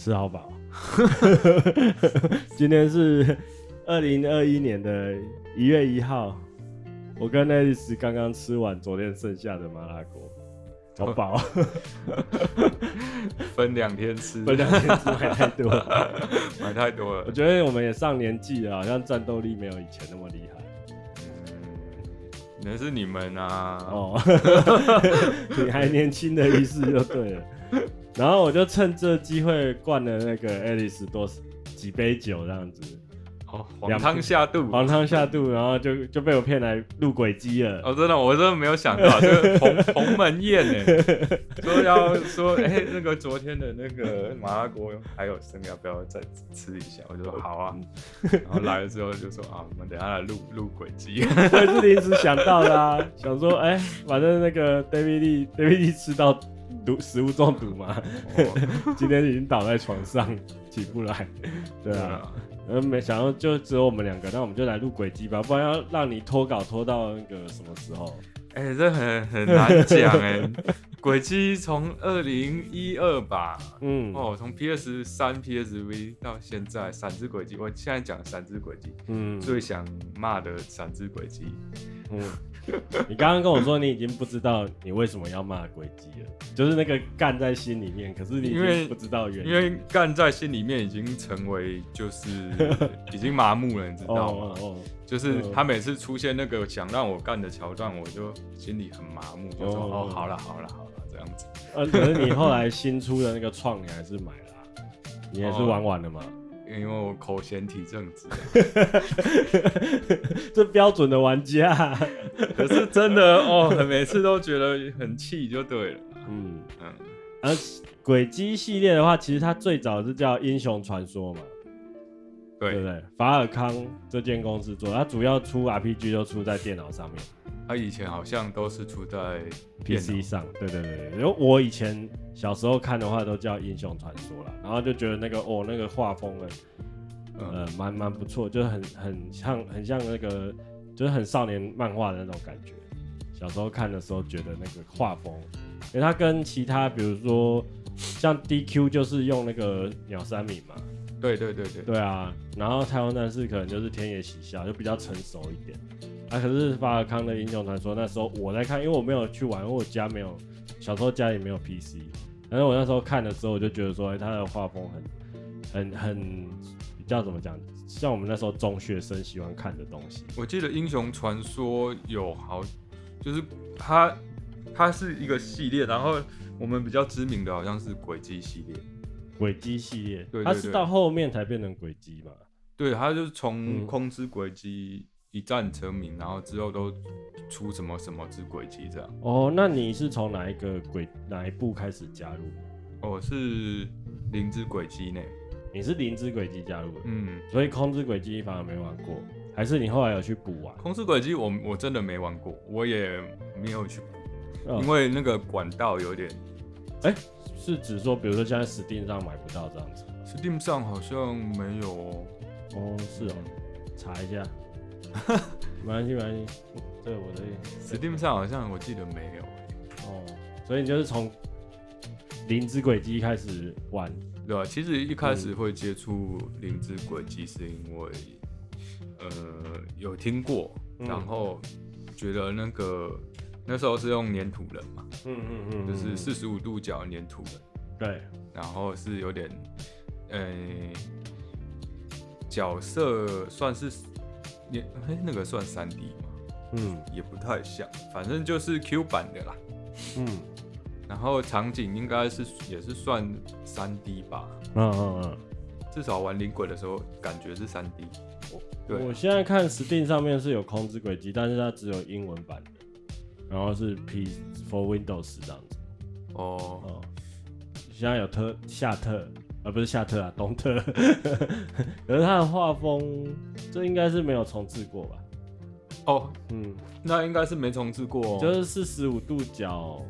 啊，吃好饱。今天是二零二一年的一月一号，我跟爱丽丝刚刚吃完昨天剩下的麻辣锅，好饱。分两天吃，分两天吃买太多了，买太多了。我觉得我们也上年纪了，好像战斗力没有以前那么厉害。那是你们啊！哦，你还年轻的意思就对了。然后我就趁这机会灌了那个爱丽丝多几杯酒，这样子。哦，黄汤下肚，黄汤下肚，然后就就被我骗来录轨迹了。哦，真的，我真的没有想到，就是鸿鸿门宴呢，说要说，哎、欸，那个昨天的那个麻辣锅还有剩，要不要再吃一下？我就说好啊。然后来了之后就说啊，我们等下来录录轨迹。我也是临时想到的啊，想说，哎、欸，反正那个 David Lee David Lee 吃到毒食物中毒嘛，哦、今天已经倒在床上起不来，对啊。呃，没想到就只有我们两个，那我们就来录轨迹吧，不然要让你拖稿拖到那个什么时候？哎、欸，这很很难讲哎、欸。轨迹从二零一二吧，嗯，哦，从 PS 三 PSV 到现在，三只轨迹，我现在讲三只轨迹，嗯，最想骂的三只轨迹，嗯。你刚刚跟我说你已经不知道你为什么要骂轨迹了，就是那个干在心里面，可是你因为不知道原因，因为干在心里面已经成为就是 已经麻木了，你知道吗？哦哦哦、就是他每次出现那个想让我干的桥段，我就心里很麻木，就说哦，哦好了好了好了这样子。呃、啊，可是你后来新出的那个创你还是买了、啊，你还是玩完了吗？哦因为我口嫌体正直，这标准的玩家，可是真的哦，每次都觉得很气，就对了。嗯嗯，而轨迹系列的话，其实它最早是叫英雄传说嘛，对，对不对？法尔康这间公司做，它主要出 RPG 都出在电脑上面。他以前好像都是出在 PC 上，对对对。然后我以前小时候看的话，都叫英雄传说了，然后就觉得那个哦，那个画风呢，呃，蛮蛮不错，就是很很像很像那个，就是很少年漫画的那种感觉。小时候看的时候，觉得那个画风，因为它跟其他比如说像 DQ 就是用那个鸟山明嘛，对对对对，对啊。然后太空战士可能就是天野喜孝，就比较成熟一点。啊，可是法尔康的英雄传说那时候我在看，因为我没有去玩，因为我家没有，小时候家里没有 PC。但是我那时候看的时候，我就觉得说，他的画风很、很、很，叫怎么讲？像我们那时候中学生喜欢看的东西。我记得英雄传说有好，就是它，它是一个系列，然后我们比较知名的好像是轨迹系列。轨迹系列，对，它是到后面才变成轨迹嘛？对，它就是从空之轨迹。嗯一战成名，然后之后都出什么什么之轨迹这样。哦，那你是从哪一个轨哪一部开始加入？哦，是灵之轨迹呢。你是灵之轨迹加入的？嗯，所以空之轨迹反而没玩过，还是你后来有去补玩？空之轨迹我我真的没玩过，我也没有去，哦，因为那个管道有点。哎，是指说，比如说现在 Steam 上买不到这样子？Steam 上好像没有哦。哦，是哦，查一下。没关系，没关系。对，我的 Steam 上好像我记得没有。哦，所以你就是从零之轨迹开始玩，对吧？其实一开始会接触灵之轨迹，是因为、嗯、呃有听过，然后觉得那个那时候是用粘土人嘛，嗯嗯嗯，就是四十五度角粘土人，对，然后是有点呃角色算是。你哎，那个算三 D 吗？嗯，也不太像，反正就是 Q 版的啦。嗯，然后场景应该是也是算三 D 吧。嗯嗯嗯，至少玩灵鬼的时候感觉是三 D。对，我现在看 Steam 上面是有空之轨迹，但是它只有英文版的，然后是 P for Windows 这样子。哦哦，现在有特夏特。而不是夏特啊，东特。可是他的画风，这应该是没有重置过吧？哦，嗯，那应该是没重置过哦。就是四十五度角，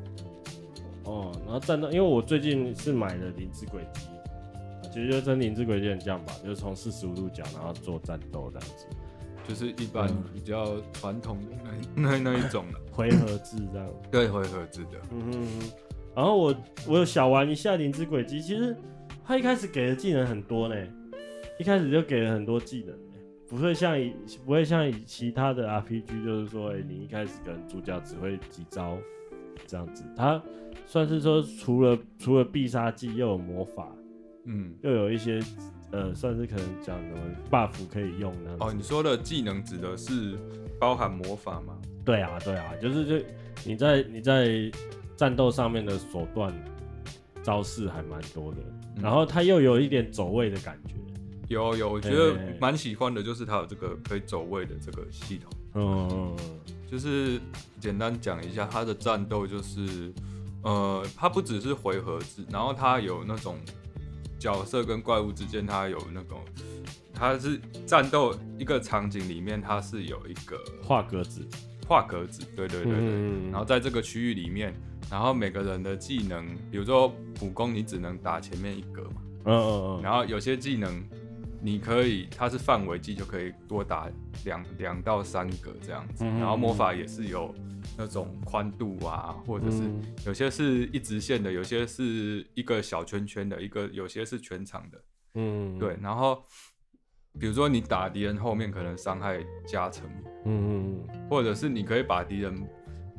哦，然后战斗，因为我最近是买了零之轨迹，其实就跟零之轨迹很像吧，就是从四十五度角然后做战斗这样子，就是一般比较传统的那那那一种 回合制这样。对，回合制的。嗯哼，然后我我有小玩一下零之轨迹，其实。他一开始给的技能很多呢，一开始就给了很多技能，不会像以不会像以其他的 RPG，就是说，哎、欸，你一开始可能主角只会几招这样子，他算是说除了除了必杀技又有魔法，嗯，又有一些呃，算是可能讲什么 buff 可以用呢？哦，你说的技能指的是包含魔法吗？对啊，对啊，就是就你在你在战斗上面的手段招式还蛮多的，嗯、然后它又有一点走位的感觉。有有，我觉得蛮喜欢的，就是它有这个可以走位的这个系统。嗯，就是简单讲一下它的战斗，就是呃，它不只是回合制，然后它有那种角色跟怪物之间，它有那种，它是战斗一个场景里面，它是有一个画格子。画格子，对对对对，嗯、然后在这个区域里面，然后每个人的技能，比如说普攻，你只能打前面一格嘛，嗯嗯嗯，然后有些技能，你可以，它是范围技，就可以多打两两到三格这样子，然后魔法也是有那种宽度啊，或者是有些是一直线的，有些是一个小圈圈的，一个有些是全场的，嗯，对，然后。比如说你打敌人后面可能伤害加成，嗯嗯嗯，或者是你可以把敌人，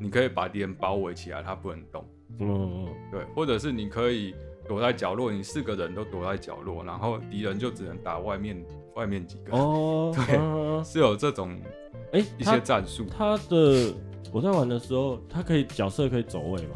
你可以把敌人包围起来，他不能动，嗯嗯，对，或者是你可以躲在角落，你四个人都躲在角落，然后敌人就只能打外面外面几个，哦，对，啊、是有这种哎一些战术、欸。他的我在玩的时候，他可以角色可以走位吗？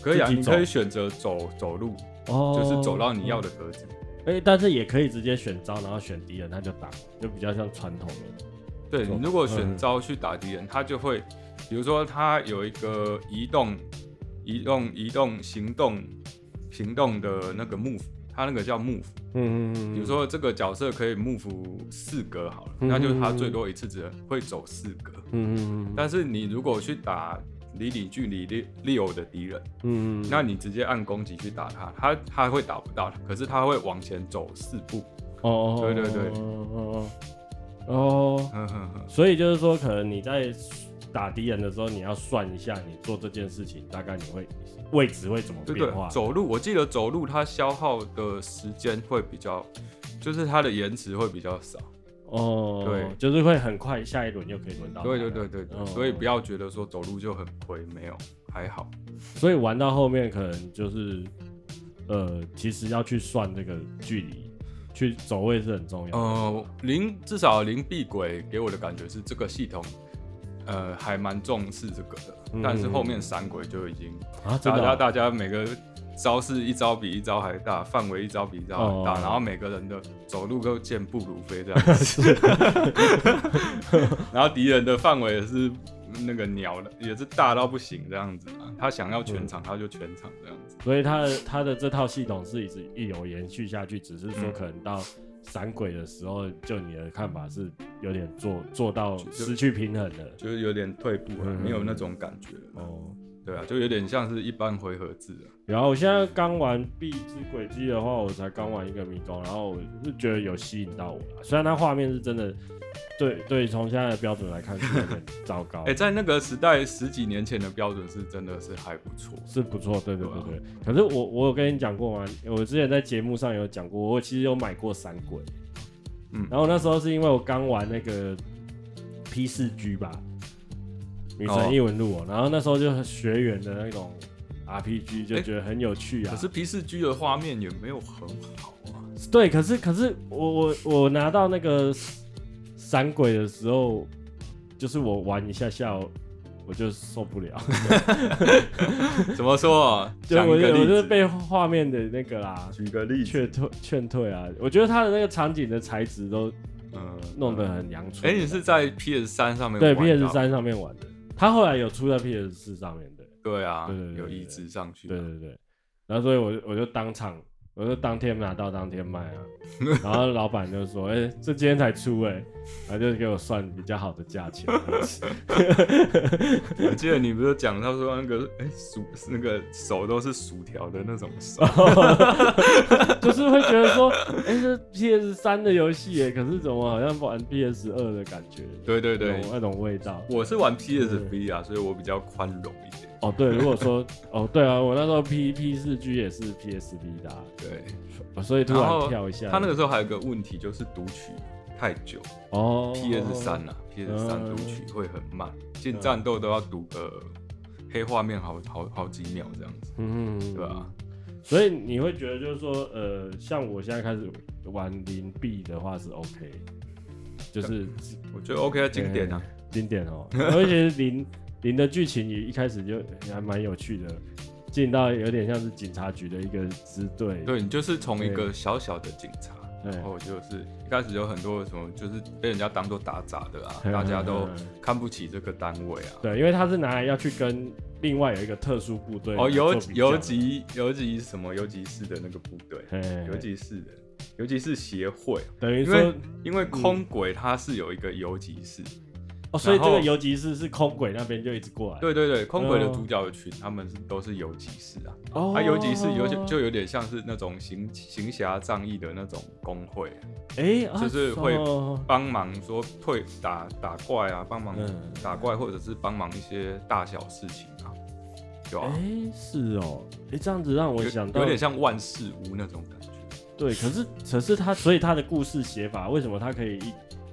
可以啊，你可以选择走走路，哦，就是走到你要的格子。哎、欸，但是也可以直接选招，然后选敌人，他就打，就比较像传统的。对，你如果选招去打敌人，他就会，比如说他有一个移动、移动、移动、行动、行动的那个 move，他那个叫 move。嗯嗯嗯。比如说这个角色可以 move 四格好了，那就是他最多一次只能会走四格。嗯嗯嗯。但是你如果去打。离你距离六六的敌人，嗯，那你直接按攻击去打他，他他会打不到，可是他会往前走四步。哦，对对对，哦哦，所以就是说，可能你在打敌人的时候，你要算一下，你做这件事情大概你会位置会怎么变化？走路，我记得走路它消耗的时间会比较，就是它的延迟会比较少。哦，对，就是会很快，下一轮就可以轮到。对对对对对，所以不要觉得说走路就很亏，没有，还好。所以玩到后面可能就是，呃，其实要去算这个距离，去走位是很重要的。呃，零至少零避鬼给我的感觉是这个系统，呃，还蛮重视这个的。嗯、但是后面闪鬼就已经啊，大家大家每个。招式一招比一招还大，范围一招比一招还大，哦、然后每个人的走路都健步如飞这样。子，然后敌人的范围也是那个鸟的，也是大到不行这样子，他想要全场他就全场这样子，所以他的他的这套系统是一直一有延续下去，只是说可能到闪鬼的时候，就你的看法是有点做做到失去平衡了，就，是有点退步了，嗯、没有那种感觉哦。对啊，就有点像是一般回合制啊。然后我现在刚玩《碧之轨迹》的话，我才刚玩一个迷宫，然后我是觉得有吸引到我。虽然它画面是真的，对对，从现在的标准来看是有点 糟糕。哎、欸，在那个时代十几年前的标准是真的是还不错，是不错。对对对对。啊、可是我我有跟你讲过吗？我之前在节目上有讲过，我其实有买过三鬼。嗯。然后那时候是因为我刚玩那个 P 四 G 吧。女神异闻录，然后那时候就学员的那种 RPG 就觉得很有趣啊。可是 P4G 的画面也没有很好啊。对，可是可是我我我拿到那个闪鬼的时候，就是我玩一下下，我就受不了。怎么说啊？就我就我就是被画面的那个啦，举个例劝退劝退啊。我觉得他的那个场景的材质都嗯弄得很阳春。哎，你是在 PS 三上面对 PS 三上面玩的？他后来有出在 PS 四上面的，对啊，对对有移植上去，对对对，然后所以我就我就当场，我就当天拿到当天卖啊，然后老板就说，哎、欸，这今天才出哎、欸，然后就给我算比较好的价钱。我记得你不是讲到说那个，哎、欸，薯那个手都是薯条的那种手，就是会觉得说，哎、欸，这 PS 三的游戏哎，可是怎么好像玩 PS 二的感觉？对对对，那种味道。我是玩 PSV 啊，所以我比较宽容。哦，对，如果说 哦，对啊，我那时候 P P 四 G 也是 PSP 的，对，所以突然跳一下。他那个时候还有个问题，就是读取太久哦。PS 三啊，PS 三读取会很慢，进战斗都要读个黑画面好好好几秒这样子，嗯，对吧？所以你会觉得就是说，呃，像我现在开始玩零 B 的话是 OK，就是我觉得 OK 啊，经典啊，经典哦，而且零。零的剧情也一开始就还蛮有趣的，进到有点像是警察局的一个支队。对，你就是从一个小小的警察，然后就是一开始有很多什么，就是被人家当做打杂的啊，大家都看不起这个单位啊。对，因为他是拿来要去跟另外有一个特殊部队哦，游游击游击什么？游击士的那个部队，游击士的游击士协会，等于说因为空轨它是有一个游击士。哦，所以这个游击士是空鬼那边就一直过来。对对对，空鬼的主角群，他们是都是游击士啊。哦。啊，游击士有就有点像是那种行行侠仗义的那种工会。哎，就是会帮忙说退打打怪啊，帮忙打怪，或者是帮忙一些大小事情啊。有啊。哎，是哦。哎，这样子让我想到有点像万事屋那种感觉。对，可是可是他，所以他的故事写法为什么他可以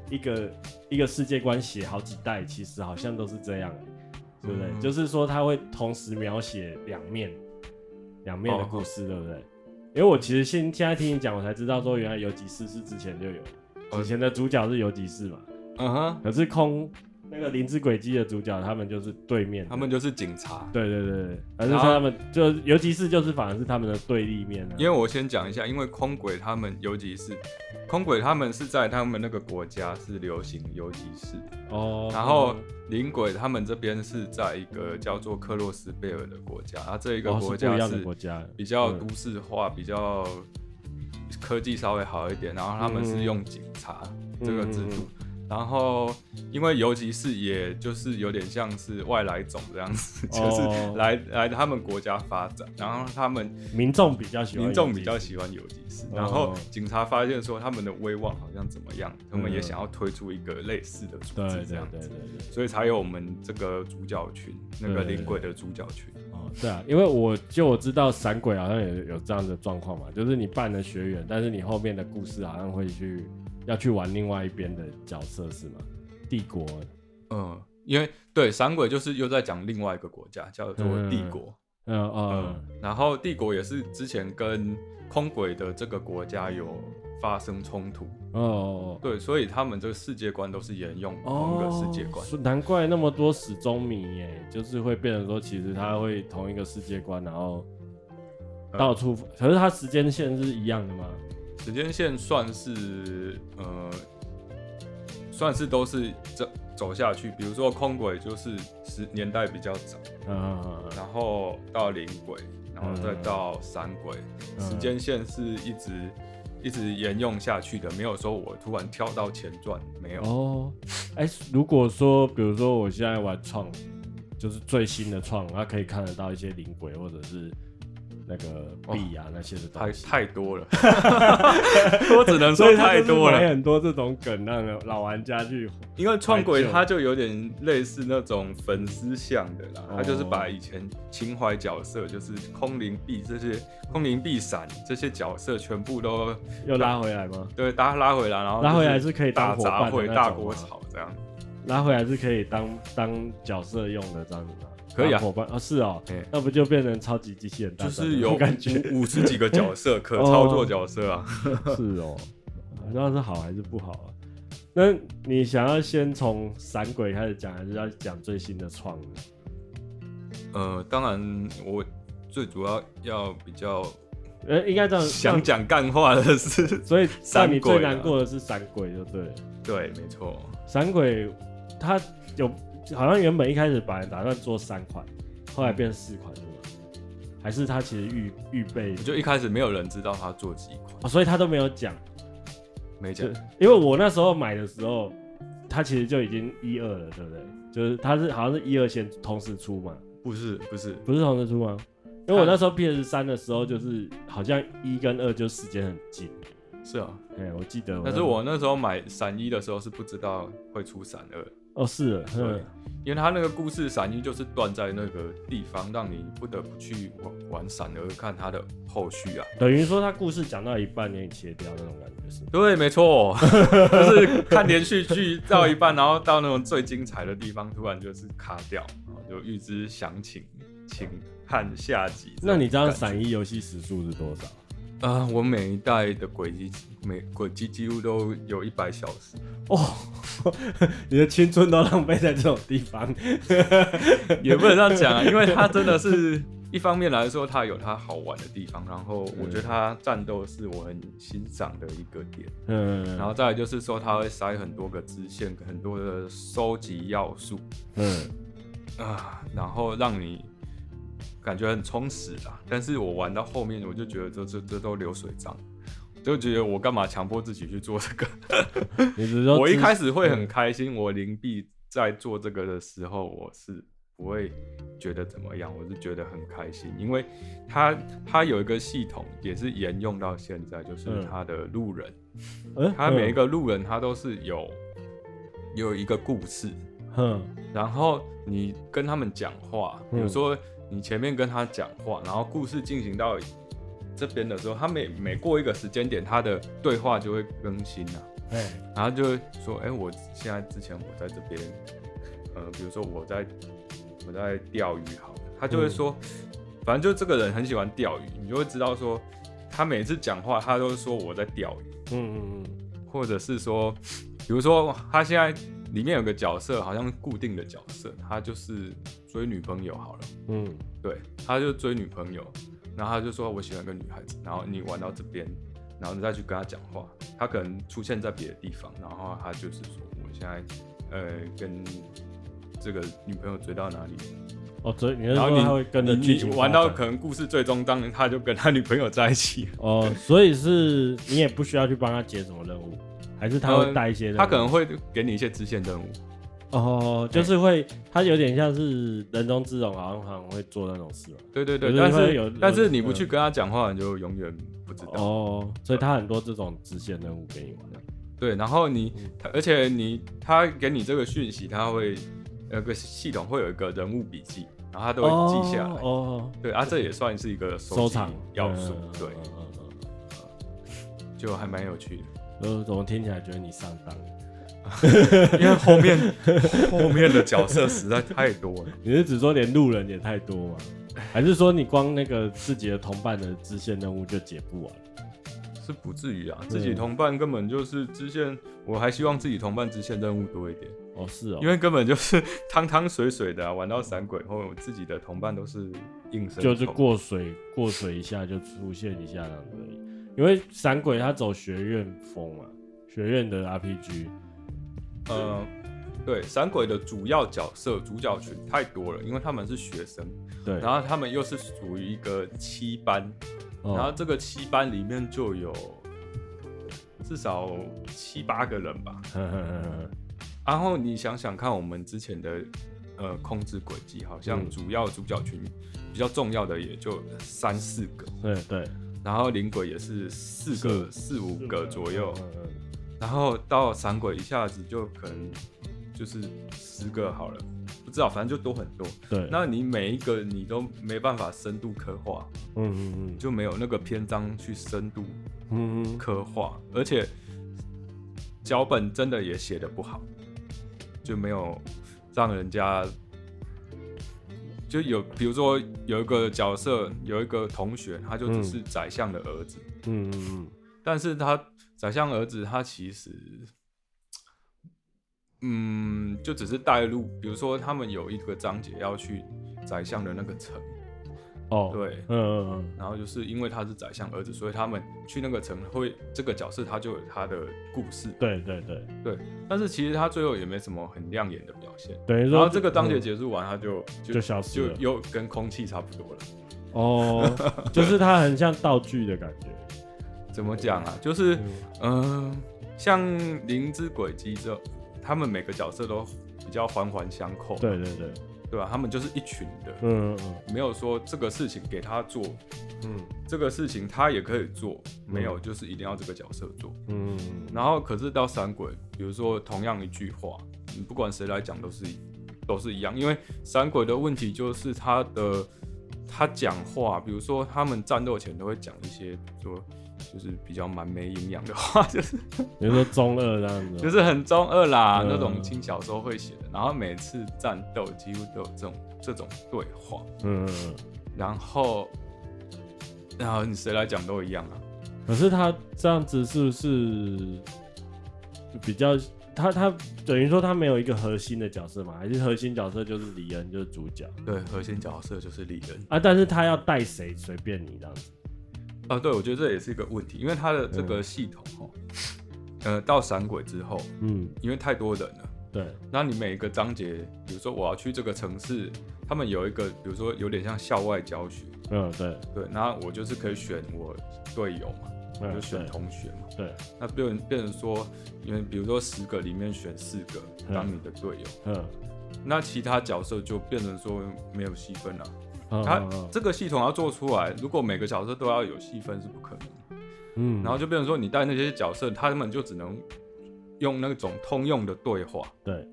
一一个？一个世界观写好几代，其实好像都是这样，对不对？嗯、就是说他会同时描写两面，两面的故事，哦、对不对？因为我其实现现在听你讲，我才知道说原来有几世是之前就有，以前的主角是有几世嘛，嗯哼，可是空。那个灵之轨迹的主角，他们就是对面，他们就是警察。对对对，反正他们就尤其是就是反而是他们的对立面。因为我先讲一下，因为空轨他们尤其是，空轨他们是在他们那个国家是流行尤其是哦，然后灵轨他们这边是在一个叫做克洛斯贝尔的国家，啊，这一个国家是比较都市化，比较科技稍微好一点，然后他们是用警察这个制度。然后，因为游击士也就是有点像是外来种这样子，哦、就是来来他们国家发展，然后他们民众比较喜欢，民众比较喜欢游击士，哦、然后警察发现说他们的威望好像怎么样，他们也想要推出一个类似的组织这样子，所以才有我们这个主角群，那个灵鬼的主角群。哦，对啊，因为我就我知道闪鬼好像也有这样的状况嘛，就是你扮了学员，但是你后面的故事好像会去。要去玩另外一边的角色是吗？帝国，嗯，因为对闪鬼就是又在讲另外一个国家叫做帝国，嗯嗯，嗯，嗯，然后帝国也是之前跟空轨的这个国家有发生冲突，哦，哦，对，所以他们这个世界观都是沿用同一个世界观，哦，难怪那么多死忠迷耶，就是会变成说其实他会同一个世界观，然后到处，嗯，可是他时间线是一样的吗？时间线算是呃，算是都是走走下去。比如说空轨就是时年代比较早，嗯，然后到零轨，然后再到闪轨，时间线是一直一直沿用下去的，没有说我突然跳到前传，没有。哦，哎、欸，如果说比如说我现在玩创，就是最新的创，它可以看得到一些零轨或者是。那个币啊，那些的太太多了，我只能说太多了。很多这种梗让老玩家去，因为创鬼它就有点类似那种粉丝向的啦，它就是把以前情怀角色，就是空灵币这些空灵币闪这些角色全部都又拉回来吗？对，大家拉回来，然后拉回来是可以当大杂烩、大锅炒这样，拉回来是可以当当角色用的这样子吗？可以啊，伙伴啊，是哦，那不就变成超级机器人大战？就是有感觉五十几个角色可 操作角色啊，是哦，不知道是好还是不好啊？那你想要先从闪鬼开始讲，还是要讲最新的创？呃，当然，我最主要要比较，呃，应该这样想讲干话的是，所以让你最难过的是闪鬼，就对，对，没错，闪鬼他有。好像原本一开始本来打算做三款，后来变四款是吗？还是他其实预预备？就一开始没有人知道他做几款，哦，所以他都没有讲，没讲。因为我那时候买的时候，他其实就已经一二了，对不对？就是他是好像是一二先同时出嘛？不是，不是，不是同时出吗？因为我那时候 PS 三的时候，就是好像一跟二就时间很近。是啊，哎，我记得。但是我那时候买闪一的时候是不知道会出闪二。哦，是，对，因为他那个故事闪音就是断在那个地方，让你不得不去玩玩闪而看他的后续啊。等于说他故事讲到一半给你切掉那种感觉是？对，没错，就是看连续剧到一半，然后到那种最精彩的地方，突然就是卡掉，就预知详情，请看下集。那你知道闪一游戏时数是多少？啊、呃，我每一代的轨迹，每轨迹几乎都有一百小时哦。你的青春都浪费在这种地方，也不能这样讲啊，因为它真的是 一方面来说，它有它好玩的地方，然后我觉得它战斗是我很欣赏的一个点。嗯，然后再来就是说，它会塞很多个支线，很多的收集要素。嗯啊，然后让你。感觉很充实啊，但是我玩到后面，我就觉得这这这都流水账，就觉得我干嘛强迫自己去做这个？我一开始会很开心，我灵璧在做这个的时候，我是不会觉得怎么样，我是觉得很开心，因为它它有一个系统也是沿用到现在，就是它的路人，它每一个路人他都是有有一个故事，然后你跟他们讲话，比如说。你前面跟他讲话，然后故事进行到这边的时候，他每每过一个时间点，他的对话就会更新啊。哎，然后就会说，哎、欸，我现在之前我在这边，呃，比如说我在我在钓鱼，好了，他就会说，嗯、反正就这个人很喜欢钓鱼，你就会知道说，他每次讲话，他都是说我在钓鱼。嗯嗯嗯，或者是说，比如说他现在。里面有个角色，好像固定的角色，他就是追女朋友好了。嗯，对，他就追女朋友，然后他就说我喜欢个女孩子，然后你玩到这边，然后你再去跟他讲话，他可能出现在别的地方，然后他就是说我现在呃跟这个女朋友追到哪里？哦，追，然后你会跟着剧情玩到可能故事最终，当然他就跟他女朋友在一起。哦，所以是你也不需要去帮他解什么任务。还是他会带一些、嗯，他可能会给你一些支线任务。哦，就是会，他有点像是人中之龙，好像好像会做那种事。对对对，但是有，但是你不去跟他讲话，你就永远不知道。哦，所以他很多这种支线任务给你玩。对，然后你，而且你，他给你这个讯息，他会有个系统会有一个人物笔记，然后他都会记下来。哦，对啊，这也算是一个收藏要素。对，就还蛮有趣的。呃，怎么听起来觉得你上当？因为后面后面的角色实在太多了。你是指说连路人也太多吗？还是说你光那个自己的同伴的支线任务就解不完？是不至于啊，自己同伴根本就是支线，我还希望自己同伴支线任务多一点。哦，是哦，因为根本就是汤汤水水的啊，玩到闪鬼后，我自己的同伴都是硬生，就是过水过水一下就出现一下这样子。因为闪鬼他走学院风嘛，学院的 RPG，呃，对，闪鬼的主要角色主角群太多了，因为他们是学生，对，然后他们又是属于一个七班，哦、然后这个七班里面就有至少七八个人吧，呵呵呵，然后你想想看，我们之前的呃控制轨迹，好像主要主角群比较重要的也就三四个，对对。然后灵鬼也是四个四,四五个左右，然后到闪鬼一下子就可能就是十个好了，不知道，反正就多很多。对，那你每一个你都没办法深度刻画，嗯嗯嗯，就没有那个篇章去深度嗯刻画，而且脚本真的也写的不好，就没有让人家。就有，比如说有一个角色，有一个同学，他就只是宰相的儿子，嗯嗯嗯，但是他宰相儿子，他其实，嗯，就只是带路，比如说他们有一个章节要去宰相的那个城。哦，对，嗯嗯嗯，然后就是因为他是宰相儿子，所以他们去那个城会这个角色他就有他的故事，对对对对，但是其实他最后也没什么很亮眼的表现，对，然后这个章节结束完，他就就消失了，就又跟空气差不多了。哦，就是他很像道具的感觉，怎么讲啊？就是嗯，像灵之轨迹这，他们每个角色都比较环环相扣，对对对。对吧？他们就是一群的，嗯嗯，没有说这个事情给他做，嗯，这个事情他也可以做，没有，就是一定要这个角色做，嗯。然后可是到闪鬼，比如说同样一句话，你不管谁来讲都是都是一样，因为闪鬼的问题就是他的他讲话，比如说他们战斗前都会讲一些，比如说就是比较蛮没营养的话，就是比如说中二这样子，就是很中二啦，嗯、那种轻小说会写的，然后每次战斗几乎都有这种这种对话，嗯，然后然后你谁来讲都一样啊。可是他这样子是不是比较他他等于说他没有一个核心的角色嘛？还是核心角色就是李恩就是主角？对，核心角色就是李恩啊。但是他要带谁随便你这样子啊？对，我觉得这也是一个问题，因为它的这个系统哦，嗯、呃，到闪鬼之后，嗯，因为太多人了，对，那你每一个章节，比如说我要去这个城市，他们有一个，比如说有点像校外教学，嗯，对对，那我就是可以选我队友嘛。就选同学嘛，对，那变变成说，因为比如说十个里面选四个当你的队友，嗯，那其他角色就变成说没有细分了。他这个系统要做出来，如果每个角色都要有细分是不可能，嗯，然后就变成说你带那些角色，他们就只能用那种通用的对话，对，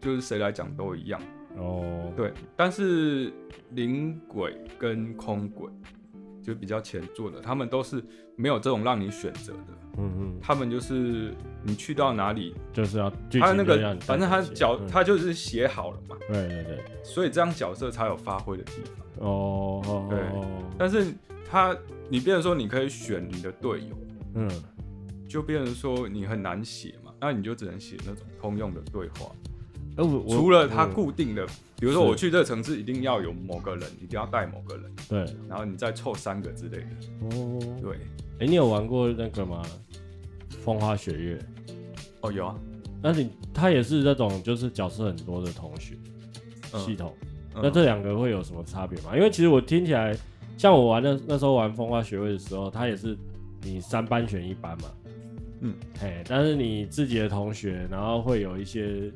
就是谁来讲都一样，哦，对，但是灵鬼跟空鬼。就比较前作的，他们都是没有这种让你选择的。嗯嗯，他们就是你去到哪里，就是要他那个，反正他角他就是写好了嘛。对对对，所以这样角色才有发挥的地方。哦，对。但是他你变成说你可以选你的队友，嗯，就变成说你很难写嘛，那你就只能写那种通用的对话。除了它固定的。比如说我去这个城市，一定要有某个人，一定要带某个人。对，然后你再凑三个之类的。哦，对。哎，你有玩过那个吗？风花雪月。哦，有啊。那你他也是那种就是角色很多的同学系统。那这两个会有什么差别吗？因为其实我听起来，像我玩的那时候玩风花雪月的时候，他也是你三班选一班嘛。嗯，嘿，但是你自己的同学，然后会有一些。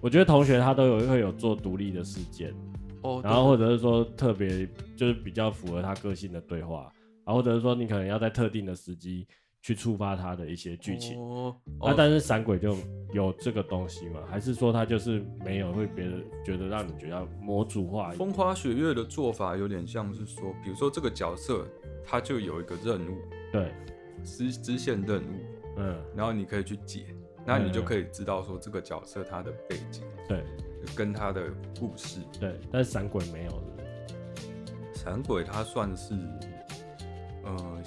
我觉得同学他都有会有做独立的事件，哦，然后或者是说特别就是比较符合他个性的对话，然后或者是说你可能要在特定的时机去触发他的一些剧情，哦，那但是闪鬼就有这个东西嘛？还是说他就是没有会别人觉得让你觉得模组化？风花雪月的做法有点像是说，比如说这个角色他就有一个任务，对，支支线任务，嗯，然后你可以去解。那你就可以知道说这个角色他的背景，对，跟他的故事，对。但是闪鬼没有的，闪鬼他算是，呃，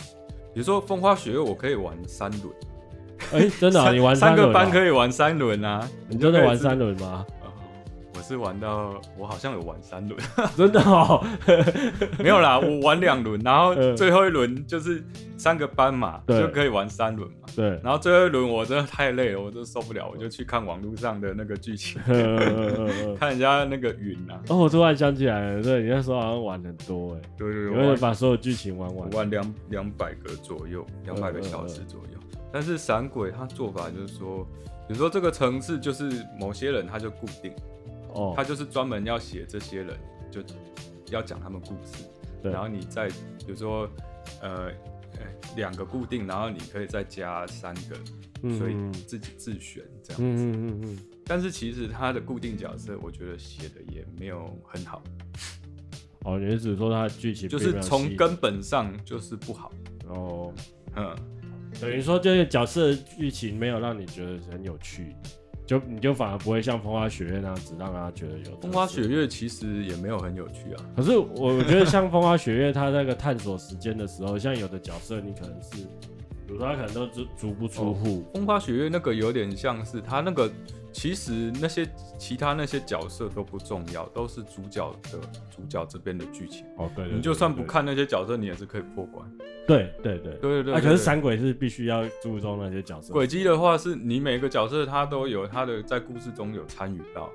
比如说风花雪月，我可以玩三轮。哎、欸，真的、啊，你玩三个班可以玩三轮啊？你真的玩三轮吗？我是玩到我好像有玩三轮，真的哦，没有啦，我玩两轮，然后最后一轮就是三个班嘛，就可以玩三轮嘛。对，然后最后一轮我真的太累了，我真的受不了，我就去看网络上的那个剧情，看人家那个云啊。哦，我突然想起来了，对，你那时候好像玩很多哎，对对对，因为把所有剧情玩完，玩两两百个左右，两百个小时左右。但是闪鬼他做法就是说，比如说这个城市就是某些人他就固定。哦，他就是专门要写这些人，就要讲他们故事，对然后你再比如说，呃，两个固定，然后你可以再加三个，嗯、所以自己自选这样子。嗯嗯嗯嗯。但是其实他的固定角色，我觉得写的也没有很好。哦，你是指说他的剧情就是从根本上就是不好。哦，嗯，等于说这个角色剧情没有让你觉得很有趣。就你就反而不会像风花雪月那样子让他觉得有风花雪月其实也没有很有趣啊。可是我我觉得像风花雪月，他那个探索时间的时候，像有的角色你可能是，比如说他可能都足足不出户。哦，风花雪月那个有点像是他那个。其实那些其他那些角色都不重要，都是主角的主角这边的剧情。哦，对，你就算不看那些角色，你也是可以破关。对对对对对对。啊，可是闪鬼是必须要注重那些角色。轨迹的话，是你每个角色他都有他的在故事中有参与到。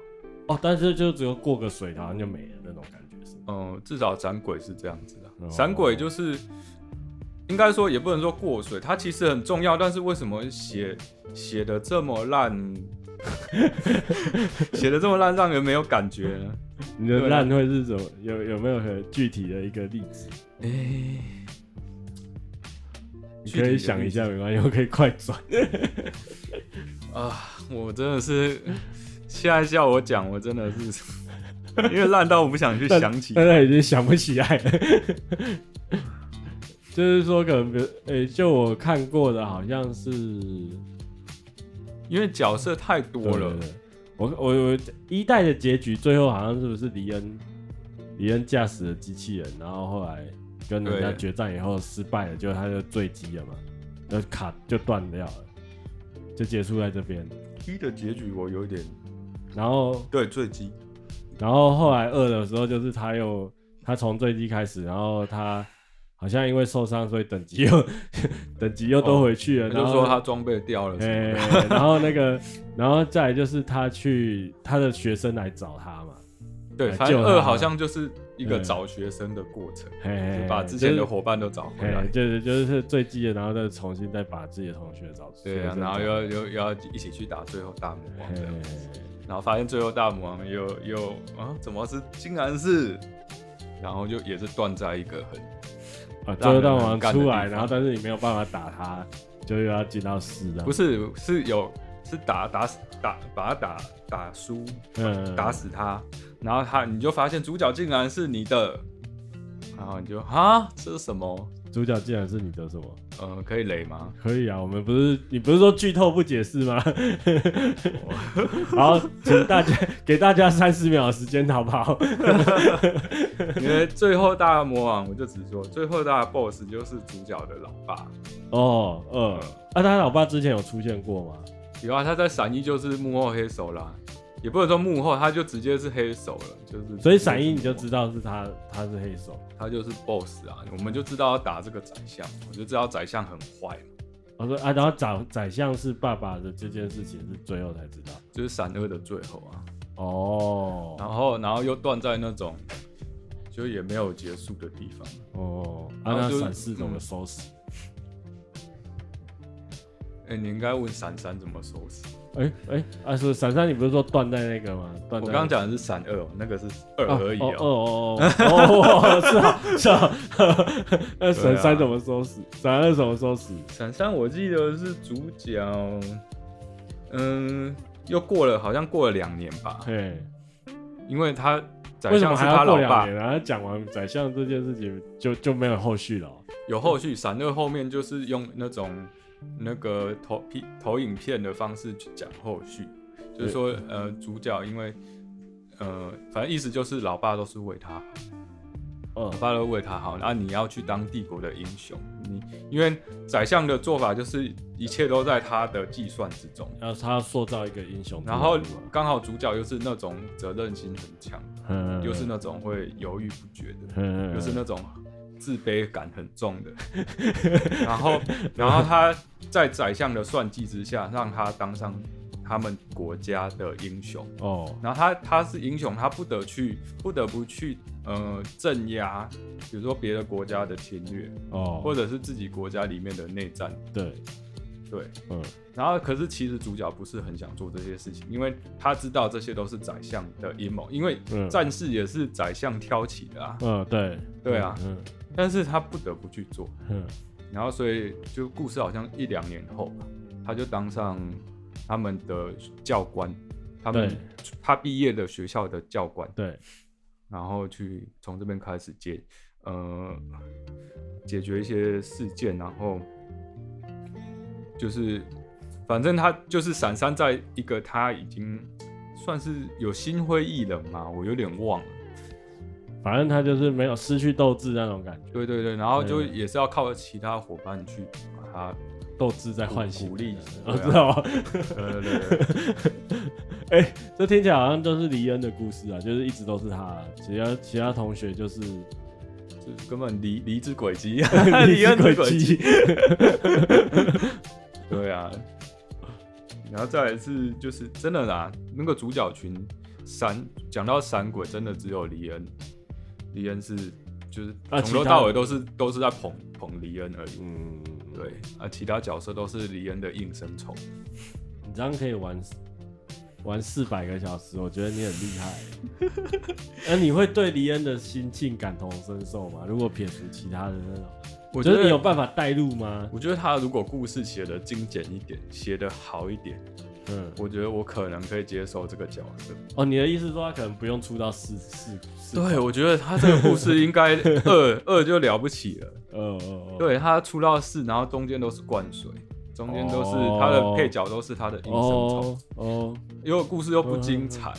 哦，但是就只有过个水，好像就没了那种感觉是。嗯，至少闪鬼是这样子的。闪鬼就是应该说也不能说过水，它其实很重要，但是为什么写写的这么烂？写的这么烂，让人没有感觉呢？你的烂会是什么？有有没有很具体的一个例子？哎、欸，你可以想一下，没关系，我可以快转。啊，我真的是现在叫我讲，我真的是因为烂到我不想去 想起，现在已经想不起来了。就是说，可能比如，诶、欸，就我看过的，好像是因为角色太多了。对对对，我我我一代的结局，最后好像是不是李恩李恩驾驶了机器人，然后后来跟人家决战以后失败了，就他就坠机了嘛，就卡就断掉了，就结束在这边。一的结局我有点，然后对坠机，然后后来二的时候就是他又他从坠机开始，然后他。好像因为受伤，所以等级又 等级又都回去了。哦、然后就说他装备掉了，欸，然后那个，然后再来就是他去他的学生来找他嘛。对，反正二好像就是一个找学生的过程，欸、就把之前的伙伴都找回来。就是就是最基的，然后再重新再把自己的同学找出来。对啊，然后又又又要一起去打最后大魔王这样子，欸、然后发现最后大魔王又又啊，怎么是竟然是，然后就也是断在一个很。啊，最后大魔王出来，然后但是你没有办法打他，就又要进到四的。不是，是有是打打死打把他打打输，嗯，打死他，然后他你就发现主角竟然是你的，然后你就啊，这是什么？主角竟然是你的什么？呃，可以雷吗？可以啊，我们不是你不是说剧透不解释吗？好，请大家 给大家三十秒的时间，好不好？因为最后大魔王，我就只说最后大 boss 就是主角的老爸。哦，嗯，呃、啊，他老爸之前有出现过吗？有啊，他在闪一就是幕后黑手啦。也不能说幕后，他就直接是黑手了，就是。所以闪一你就知道是他，他是黑手，他就是 boss 啊，我们就知道要打这个宰相，我就知道宰相很坏嘛。我说啊，然后宰宰相是爸爸的这件事情是最后才知道，就是闪二的最后啊。哦。然后，然后又断在那种，就也没有结束的地方。哦。啊，那闪四怎么收拾？哎、你应该问闪三怎么收拾。哎哎、啊是闪三，你不是说断在那个吗？断。我刚刚讲的是闪二，那个是二而已哦。哦哦哦哦，是啊是啊。那闪三怎么收拾？闪二怎么收拾？闪三我记得是主角，嗯，又过了，好像过了两年吧。对，因为他宰相是他老爸，然后讲完宰相这件事情就就没有后续了。有后续，闪二后面就是用那种。那个投片投影片的方式去讲后续，就是说，呃，主角因为，呃，反正意思就是老爸都是为他好，老爸都为他好，那你要去当帝国的英雄，你因为宰相的做法就是一切都在他的计算之中，要他塑造一个英雄，然后刚好主角又是那种责任心很强，又是那种会犹豫不决的，又是那种。自卑感很重的，然后，然后他在宰相的算计之下，让他当上他们国家的英雄哦。然后他他是英雄，他不得去，不得不去呃镇压，比如说别的国家的侵略哦，或者是自己国家里面的内战。对，对，嗯。然后可是其实主角不是很想做这些事情，因为他知道这些都是宰相的阴谋，因为战事也是宰相挑起的啊。嗯，对，对啊。嗯。但是他不得不去做，嗯，然后所以就故事好像一两年后，他就当上他们的教官，他们他毕业的学校的教官，对，然后去从这边开始解呃解决一些事件，然后就是反正他就是闪三在一个他已经算是有心灰意冷嘛，我有点忘了。反正他就是没有失去斗志那种感觉。对对对，然后就也是要靠其他伙伴去把他斗志再唤醒，鼓励，我知道吗？对对对。哎、欸，这听起来好像都是黎恩的故事啊，就是一直都是他，其他其他同学就是就根本离离之轨迹，离恩的轨迹。对啊，然后再来是就是真的啦，那个主角群闪讲到闪鬼，真的只有黎恩。黎恩是，就是从头到尾都是都是在捧捧黎恩而已。嗯，对啊，其他角色都是黎恩的应声虫。你这样可以玩玩四百个小时，我觉得你很厉害。那你会对黎恩的心境感同身受吗？如果撇除其他的那种我觉得你有办法带入吗？我觉得他如果故事写的精简一点，写的好一点，嗯，我觉得我可能可以接受这个角色。哦，你的意思是说他可能不用出到四四四？对，我觉得他这个故事应该二二就了不起了。哦哦哦，对他出到四，然后中间都是灌水。中间都是他的配角，都是他的隐身虫哦，因为故事又不精彩，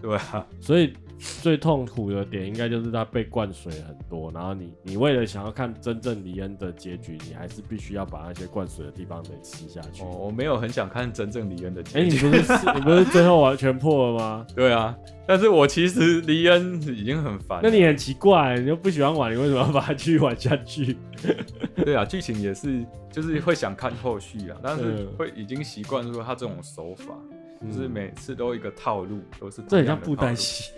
对啊，所以最痛苦的点应该就是他被灌水很多，然后你你为了想要看真正李恩的结局，你还是必须要把那些灌水的地方给吃下去。哦，我没有很想看真正李恩的结局。哎，你不是你不是最后 完全破了吗？对啊，但是我其实李恩已经很烦。那你很奇怪，你又不喜欢玩，你为什么要把它继续玩下去？对啊，剧情也是。就是会想看后续啊，但是会已经习惯说他这种手法，嗯、就是每次都一个套路，都是这很像布袋戏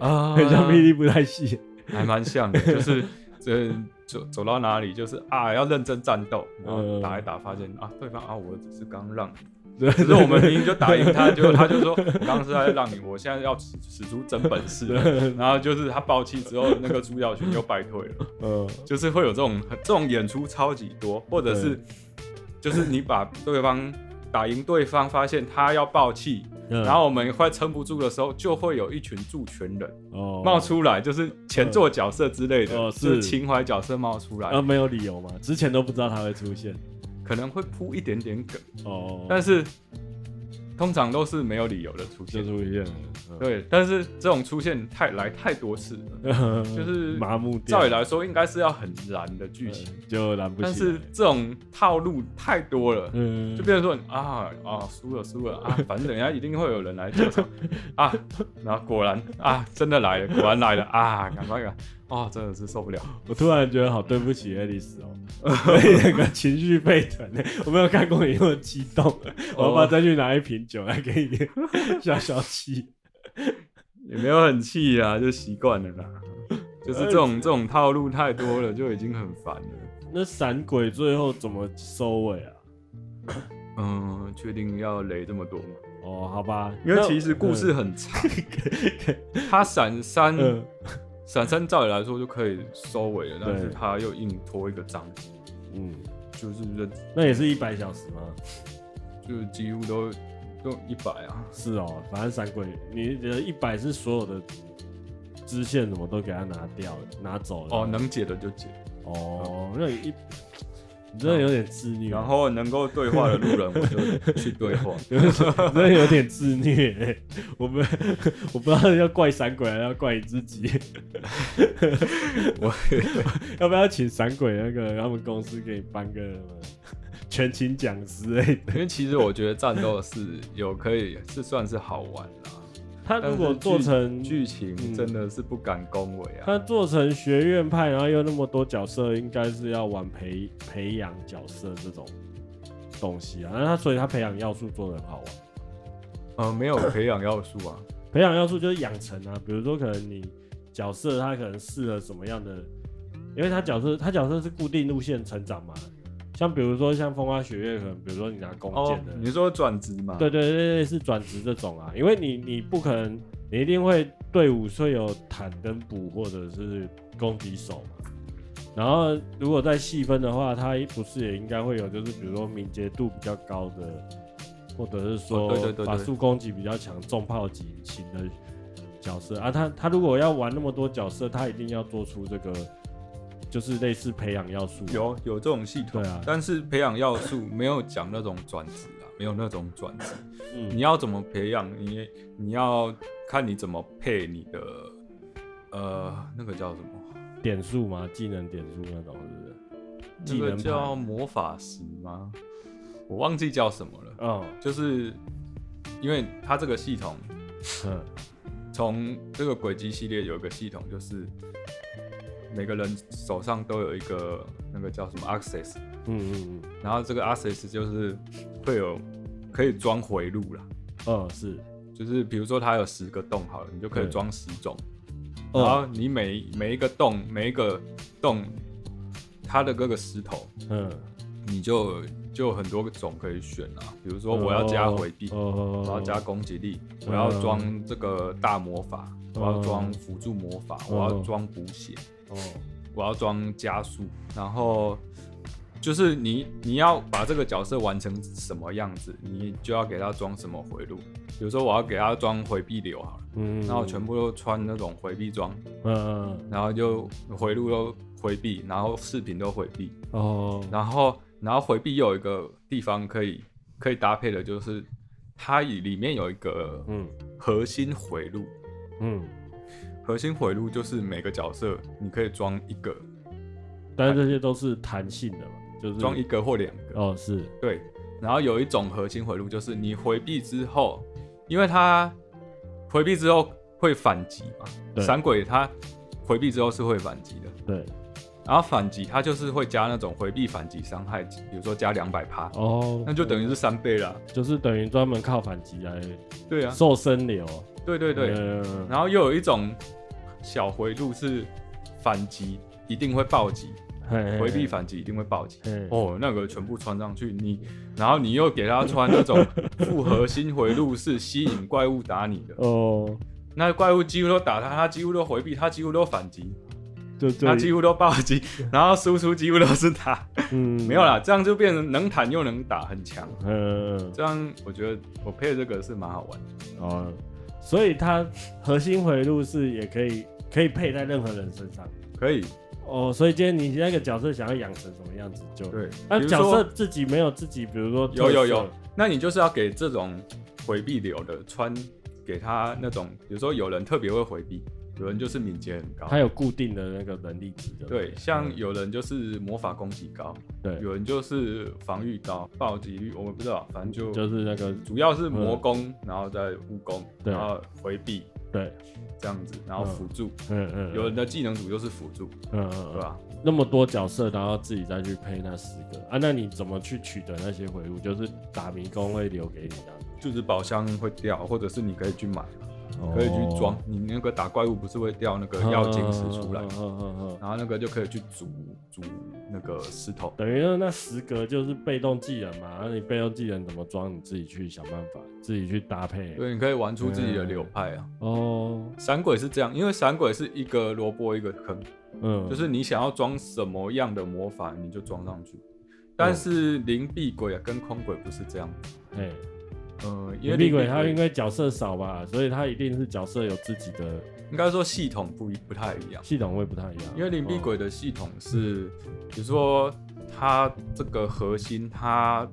啊，很像霹雳布袋戏，还蛮像的。就是这走走到哪里，就是啊要认真战斗，然后打一打，发现啊对方啊我只是刚让你。可是我们明明就打赢他，结果他就说：“我刚刚是在让你，我现在要使使出真本事。”然后就是他爆气之后，那个主角群就败退了。嗯，就是会有这种这种演出超级多，或者是就是你把对方打赢，对方发现他要爆气，然后我们快撑不住的时候，就会有一群助权人冒出来，就是前作角色之类的，是情怀角色冒出来。啊，没有理由嘛？之前都不知道他会出现。可能会铺一点点梗哦，但是通常都是没有理由的出现。出现，对，但是这种出现太来太多次了，就是麻木。照理来说，应该是要很燃的剧情，就燃不起。但是这种套路太多了，就变成说啊啊输了输了啊，反正等一下一定会有人来救场啊，然后果然啊真的来了，果然来了啊，赶快赶。哦，真的是受不了！我突然觉得好对不起爱丽丝哦，那个情绪沸腾，我没有看过你那么激动，我要不要再去拿一瓶酒来给你消消气？也没有很气啊，就习惯了啦。就是这种这种套路太多了，就已经很烦了。那闪鬼最后怎么收尾啊？嗯，确定要雷这么多吗？哦，好吧，因为其实故事很长，他闪三。闪三照理来说就可以收尾了，但是他又硬拖一个章节，嗯，就是那也是一百小时吗？就几乎都都一百啊。是哦，反正闪鬼，你觉得一百是所有的支线什么都给他拿掉了，拿走了？哦，能解的就解。哦，那一。真的有点自虐，然后能够对话的路人，我就去对话。真的有点自虐、欸，我们我不知道要怪闪鬼，还是要怪你自己。我要不要请闪鬼那个他们公司给你颁个全勤讲师？哎，因为其实我觉得战斗是有可以是算是好玩的。他如果做成剧情，真的是不敢恭维啊。他做成学院派，然后又那么多角色，应该是要玩培培养角色这种东西啊。那他所以他培养要素做的很好玩。呃，没有培养要素啊，培养要素就是养成啊。比如说，可能你角色他可能适合什么样的，因为他角色他角色是固定路线成长嘛。像比如说像风花雪月，可能比如说你拿弓箭的，你说转职嘛？对对对，是转职这种啊，因为你你不可能，你一定会队伍会有坦跟补或者是攻击手嘛。然后如果再细分的话，它不是也应该会有，就是比如说敏捷度比较高的，或者是说法术攻击比较强、重炮级型的角色啊。他他如果要玩那么多角色，他一定要做出这个。就是类似培养要素，有有这种系统，对啊，但是培养要素没有讲那种转职啊，没有那种转职。嗯，你要怎么培养？你你要看你怎么配你的，呃，那个叫什么点数吗？技能点数那种是不是？那个叫魔法石吗？我忘记叫什么了。嗯，就是因为它这个系统，嗯，从这个轨迹系列有一个系统就是。每个人手上都有一个那个叫什么 access，嗯嗯嗯，然后这个 access 就是会有可以装回路啦，嗯，是，就是比如说它有十个洞好了，你就可以装十种，然后你每每一个洞每一个洞它的各个石头，嗯，你就就很多种可以选啊，比如说我要加回避，我要加攻击力，我要装这个大魔法，我要装辅助魔法，我要装补血。哦，我要装加速，然后就是你你要把这个角色玩成什么样子，你就要给他装什么回路。比如说我要给他装回避流好了，嗯，然后全部都穿那种回避装，嗯，然后就回路都回避，然后视频都回避，哦，然后然后回避又有一个地方可以可以搭配的，就是它里面有一个嗯。核心回路，嗯。核心回路就是每个角色你可以装一个，但是这些都是弹性的嘛，就是装一个或两个。哦，是对。然后有一种核心回路，就是你回避之后，因为它回避之后会反击嘛，闪鬼它回避之后是会反击的。对。然后反击它就是会加那种回避反击伤害，比如说加两百趴。哦。那就等于是三倍啦。就是等于专门靠反击来。对啊。瘦身流。对对对。然后又有一种。小回路是反击一定会暴击，回避反击一定会暴击。哦，那个全部穿上去，你然后你又给他穿那种 复合新回路，是吸引怪物打你的。哦，那怪物几乎都打他，他几乎都回避，他几乎都反击，他几乎都暴击，然后输出几乎都是他。嗯，没有啦，这样就变成能坦又能打，很强。嗯，这样我觉得我配这个是蛮好玩的。哦，所以它核心回路是也可以。可以配在任何人身上，可以哦。所以今天你那个角色想要养成什么样子就对。那角色自己没有自己，比如说有有有，那你就是要给这种回避流的穿给他那种，比如说有人特别会回避，有人就是敏捷很高，他有固定的那个能力值的。对，像有人就是魔法攻击高，对，有人就是防御高，暴击率我们不知道，反正就就是那个主要是魔攻，然后再武攻，然后回避。对，这样子，然后辅助，嗯嗯，有人的技能组就是辅助，嗯嗯，对吧？那么多角色，然后自己再去配那十个。啊，那你怎么去取得那些回路？就是打迷宫会留给你的，就是宝箱会掉，或者是你可以去买。可以去装，你那个打怪物不是会掉那个药晶石出来，然后那个就可以去煮煮那个石头。等于说那十格就是被动技能嘛，那你被动技能怎么装，你自己去想办法，自己去搭配。对，你可以玩出自己的流派啊。哦，闪鬼是这样，因为闪鬼是一个萝卜一个坑，嗯，就是你想要装什么样的魔法你就装上去。但是灵璧鬼啊跟空鬼不是这样，哎。呃，因为厉鬼他因为角色少吧，所以他一定是角色有自己的，应该说系统不不太一样，系统会不太一样。因为灵璧鬼的系统是，比如说它这个核心，它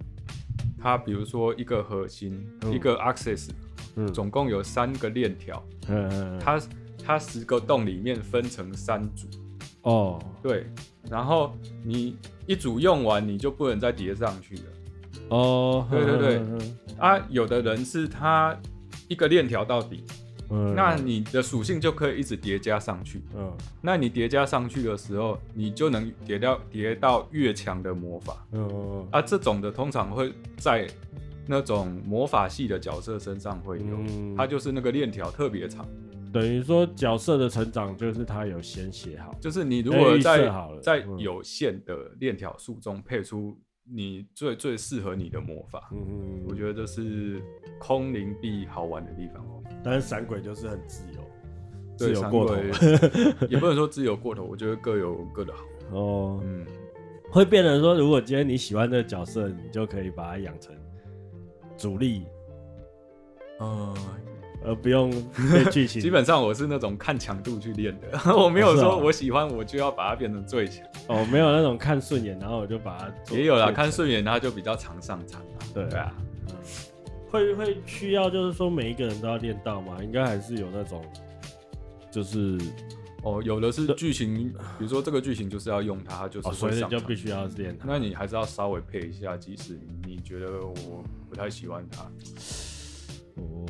它比如说一个核心，一个 access，总共有三个链条，嗯，它它十个洞里面分成三组，哦，对，然后你一组用完，你就不能再叠上去了。哦，对对对，啊，有的人是他一个链条到底，嗯，那你的属性就可以一直叠加上去，嗯，那你叠加上去的时候，你就能叠到叠到越强的魔法，嗯，啊，这种的通常会在那种魔法系的角色身上会有，它就是那个链条特别长，等于说角色的成长就是他有先写好，就是你如果在在有限的链条数中配出。你最最适合你的魔法，嗯嗯，我觉得这是空灵币好玩的地方哦。但是闪鬼就是很自由，自由过头，也不能说自由过头，我觉得各有各的好。哦，嗯，会变成说，如果今天你喜欢这个角色，你就可以把它养成主力。嗯。而不用剧情，基本上我是那种看强度去练的，我没有说我喜欢我就要把它变成最强。哦，没有那种看顺眼，然后我就把它。也有啦，看顺眼，它就比较常上场啊。对对啊，嗯，会会需要就是说每一个人都要练到吗？应该还是有那种，就是哦，有的是剧情，比如说这个剧情就是要用它，就是所以你就必须要练它。那你还是要稍微配一下，即使你觉得我不太喜欢它。哦。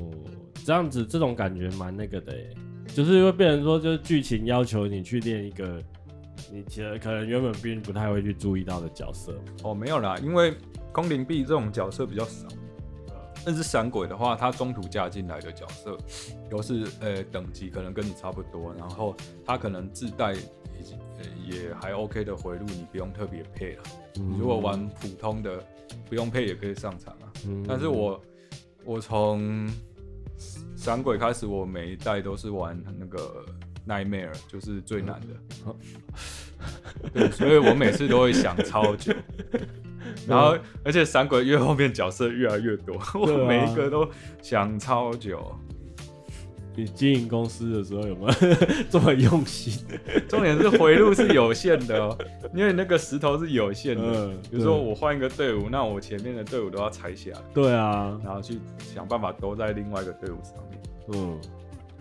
这样子，这种感觉蛮那个的，就是会变成说，就是剧情要求你去练一个，你其实可能原本并不太会去注意到的角色。哦，没有啦，因为空灵币这种角色比较少。但是闪鬼的话，他中途加进来的角色，都是呃等级可能跟你差不多，然后他可能自带也也还 OK 的回路，你不用特别配了。嗯、如果玩普通的，不用配也可以上场啊。嗯、但是我我从闪鬼开始，我每一代都是玩那个 Nightmare，就是最难的。对，所以我每次都会想超久。然后，而且闪鬼越后面角色越来越多，我每一个都想超久。你经营公司的时候有没有 这么用心？重点是回路是有限的哦，因为那个石头是有限的。嗯、比如说我换一个队伍，那我前面的队伍都要拆下来。对啊，然后去想办法都在另外一个队伍上面。嗯，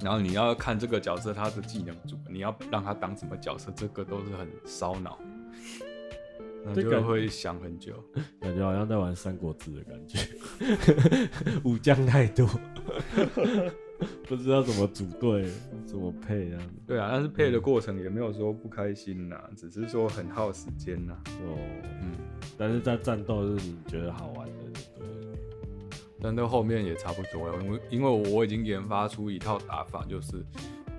然后你要看这个角色他的技能组，你要让他当什么角色，这个都是很烧脑。这个会想很久，感觉好像在玩《三国志》的感觉，武将太多。不知道怎么组队，怎么配这样子。对啊，但是配的过程也没有说不开心呐，只是说很耗时间呐。哦，嗯，但是在战斗是你觉得好玩的，对。但到后面也差不多了，因为因为我已经研发出一套打法，就是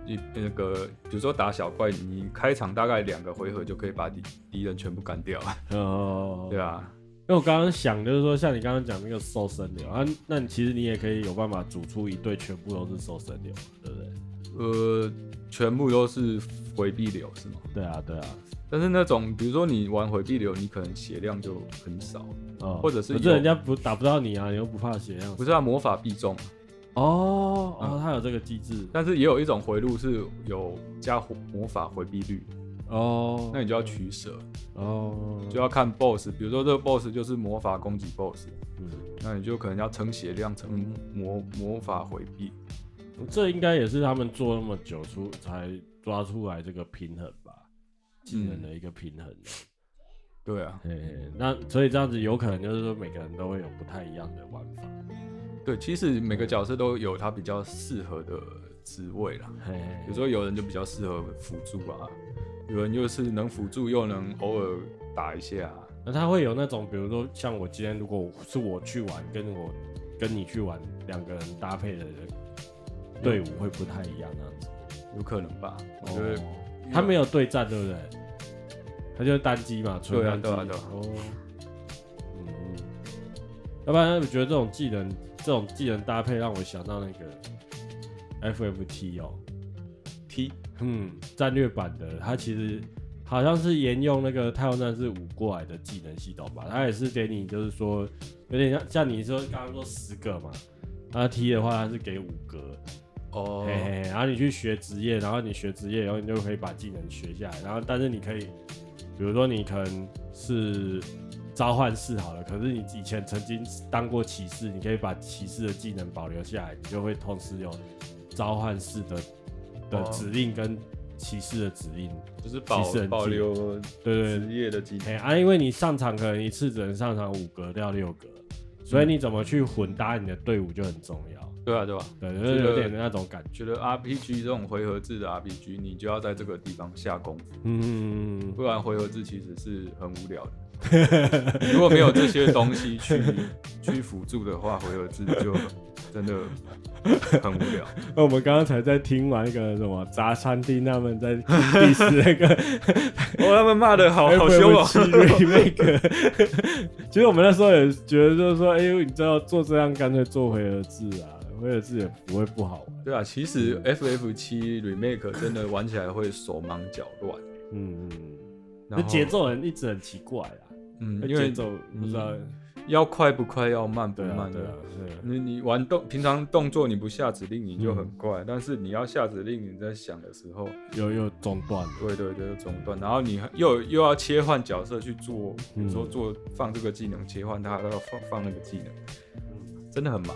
一那个，比如说打小怪，你开场大概两个回合就可以把敌敌人全部干掉。哦，对啊。因为我刚刚想就是说，像你刚刚讲那个瘦身流啊，那你其实你也可以有办法组出一队全部都是瘦身流，对不对？呃，全部都是回避流是吗？对啊，对啊。但是那种比如说你玩回避流，你可能血量就很少，哦、或者是可是人家不打不到你啊，你又不怕血量？不是啊，魔法必中。哦哦，它有这个机制，但是也有一种回路是有加魔法回避率。哦，oh, 那你就要取舍哦，oh, 就要看 boss，比如说这个 boss 就是魔法攻击 boss，嗯，那你就可能要撑血量，撑魔魔法回避。这应该也是他们做那么久出才抓出来这个平衡吧，技能的一个平衡。嗯、对啊，那所以这样子有可能就是说每个人都会有不太一样的玩法。对，其实每个角色都有他比较适合的职位啦，嘿嘿嘿，比如说有人就比较适合辅助啊。有人又是能辅助，又能偶尔打一下，那他会有那种，比如说像我今天如果是我去玩，跟我跟你去玩，两个人搭配的队伍会不太一样，那样子，有可能吧？我觉得他没有对战，对不对？他就是单机嘛，纯单机。对啊，对啊。哦，嗯，要不然我觉得这种技能，这种技能搭配让我想到那个 FFT 哦，T。嗯，战略版的，它其实好像是沿用那个太空战士五过来的技能系统吧。它也是给你，就是说有点像像你说刚刚说十个嘛，那 T 的话它是给五个哦。嘿嘿，然后你去学职业，然后你学职业，然后你就可以把技能学下来。然后但是你可以，比如说你可能是召唤士好了，可是你以前曾经当过骑士，你可以把骑士的技能保留下来，你就会同时有召唤士的。的指令跟骑士的指令，就是保保留对对职业的技能啊，因为你上场可能一次只能上场五格到六格，所以你怎么去混搭你的队伍就很重要。对啊，对吧？对，就是有点那种感觉。觉得 RPG 这种回合制的 RPG，你就要在这个地方下功夫，嗯，不然回合制其实是很无聊的。如果没有这些东西去 去辅助的话，回合制就真的很无聊。那我们刚刚才在听完一个什么杂餐厅，他们在 diss 那个，哦，他们骂的好好凶哦。其实我们那时候也觉得，就是说，哎呦，你知道做这样，干脆做回合制啊，回合制也不会不好玩。对啊，其实 FF 七 Remake 真的玩起来会手忙脚乱。嗯嗯，那节奏很一直很奇怪啊。嗯，因为走不知道要快不快，要慢不慢的。你你玩动平常动作你不下指令你就很快，但是你要下指令你在想的时候又又中断。对对对，中断。然后你又又要切换角色去做，比如说做放这个技能切换它，都要放放那个技能，真的很忙。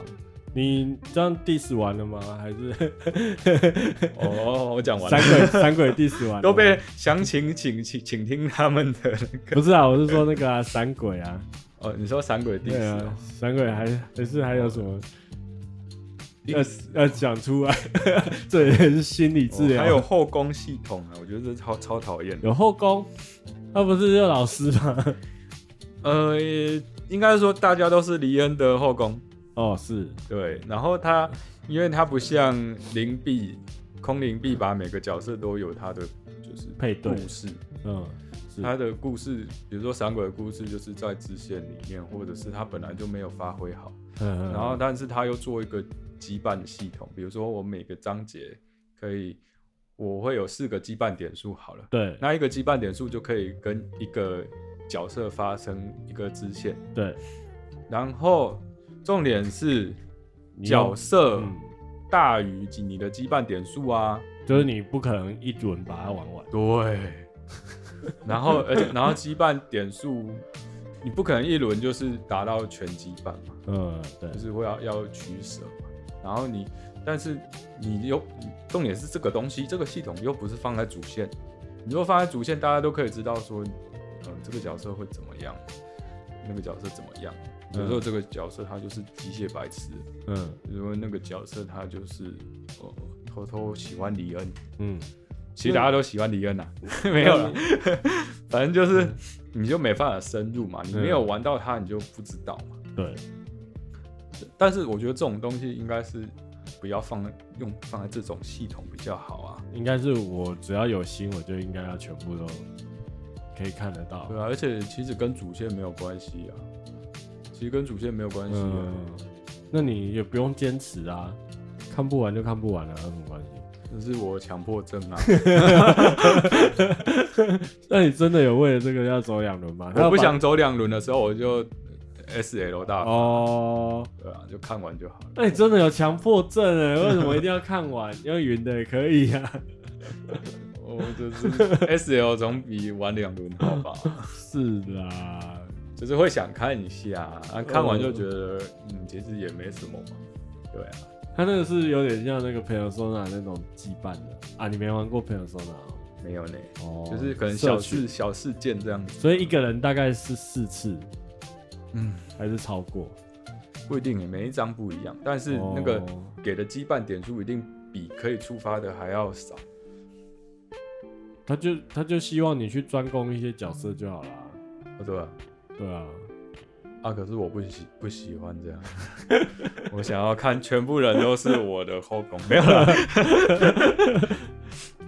你这样 diss 完了吗？还是？哦，我讲完了。三鬼，三鬼 diss 完了都被详情请请请听他们的那个。不是啊，我是说那个啊闪鬼啊。哦，你说闪鬼 diss 啊？闪鬼还还是还有什么？要要讲出来，这也是心理治疗。还有后宫系统啊，我觉得这超超讨厌。有后宫？他不是就老师吗？呃，应该说大家都是黎恩的后宫。哦，是。对，然后它，因为它不像灵璧，空灵璧把每个角色都有它的就是配对。故事，嗯，他的故事，比如说闪鬼的故事就是在支线里面，或者是他本来就没有发挥好，嗯，然后但是他又做一个羁绊系统，比如说我每个章节可以我会有四个羁绊点数好了。对，那一个羁绊点数就可以跟一个角色发生一个支线。对，然后重点是角色大于你的羁绊点数啊，就是你不可能一轮把它玩完。对，然后而且然后羁绊点数。你不可能一轮就是达到全羁绊嘛？嗯，对，就是会要要取舍嘛。然后你，但是你又重点是这个东西，这个系统又不是放在主线。你如果放在主线，大家都可以知道说，嗯，这个角色会怎么样，那个角色怎么样。有时候这个角色他就是机械白痴，嗯，如果那个角色他就是哦偷偷喜欢李恩，嗯。其实大家都喜欢李恩呐，没有了，反正就是你就没办法深入嘛，你没有玩到他，你就不知道嘛。对。但是我觉得这种东西应该是不要放用放在这种系统比较好啊。应该是我只要有心，我就应该要全部都可以看得到。对啊，而且其实跟主线没有关系啊。其实跟主线没有关系啊。那你也不用坚持啊，看不完就看不完了，有什么关系？这是我强迫症啊！那你真的有为了这个要走两轮吗？我不想走两轮的时候，我就 S L 大哦，对啊，就看完就好了。那你真的有强迫症哎？为什么一定要看完？要云的也可以啊。我就是 S L 总比玩两轮好吧？是啦，就是会想看一下，啊，看完就觉得嗯，其实也没什么嘛。对啊。他那个是有点像那个 Persona 那种羁绊的啊，你没玩过 Persona？没有呢，哦，就是可能小事小事件这样子，所以一个人大概是四次，嗯，还是超过，不一定诶，每一张不一样，但是那个给的羁绊点数一定比可以触发的还要少，他就他就希望你去专攻一些角色就好了，对吧？对啊。啊！可是我不喜不喜欢这样，我想要看全部人都是我的后宫，没有了。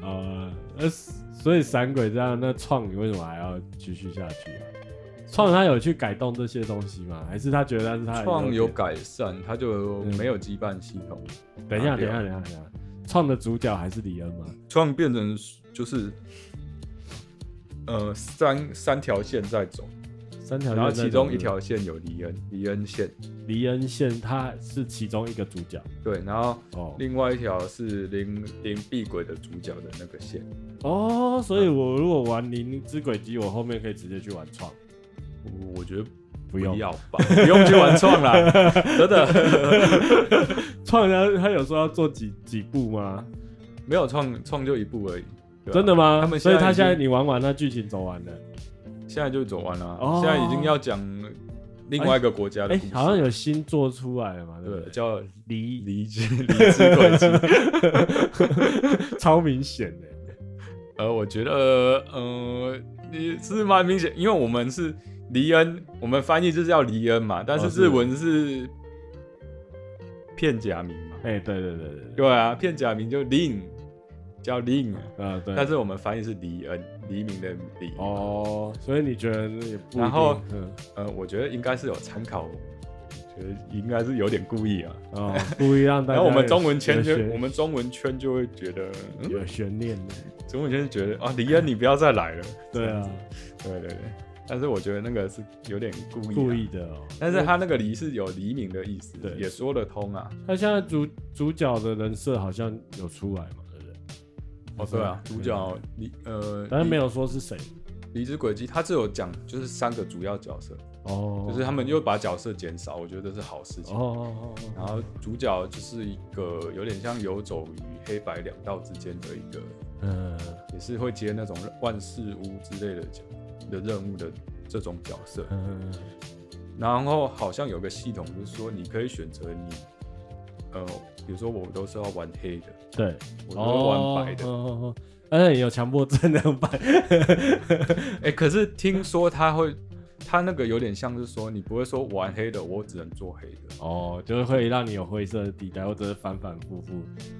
啊，那所以闪鬼这样，那创你为什么还要继续下去啊？创他有去改动这些东西吗？还是他觉得他是他创有改善，他就没有羁绊系统？等一下，等一下，等一下，等一下，创的主角还是李恩吗？创变成就是呃三三条线在走。三条线，然后其中一条线有黎恩，黎恩线，黎恩线他是其中一个主角，对，然后哦，另外一条是灵灵璧轨的主角的那个线，哦，所以我如果玩灵之轨迹，我后面可以直接去玩创，我我觉得不用。要吧，不用去玩创啦，真的，创他他有说要做几几部吗？没有创创就一部而已，真的吗？他们所以他现在你玩完，那剧情走完了。现在就走完了，现在已经要讲另外一个国家的故事，好像有新做出来了嘛？对，叫《离离之离之轨迹》，超明显的。呃，我觉得，呃，你是蛮明显，因为我们是黎恩，我们翻译就是叫黎恩嘛，但是日文是片假名嘛？哎，对对对对，对啊，片假名就 Lin，叫 Lin，呃，对，但是我们翻译是黎恩。黎明的黎哦，所以你觉得也不？然后，嗯呃，我觉得应该是有参考，我觉得应该是有点故意啊，哦，故意让大家。然后我们中文圈就我们中文圈就会觉得有悬念的，中文圈就觉得啊，黎恩你不要再来了。对啊，对对对，但是我觉得那个是有点故意故意的哦，但是他那个黎是有黎明的意思，对，也说得通啊。他现在主主角的人设好像有出来嘛？哦，对啊，主角离呃，但是没有说是谁。离之轨迹，他只有讲就是三个主要角色哦，就是他们又把角色减少，我觉得这是好事情哦。然后主角就是一个有点像游走于黑白两道之间的一个，嗯，也是会接那种万事屋之类的的任务的这种角色。嗯，然后好像有个系统，就是说你可以选择你，呃。比如说我都是要玩黑的，对，我都是玩白的。但是你有强迫症那种白。哎，可是听说他会，他那个有点像是说，你不会说玩黑的，我只能做黑的。哦，就是会让你有灰色的地带，或者是反反复复。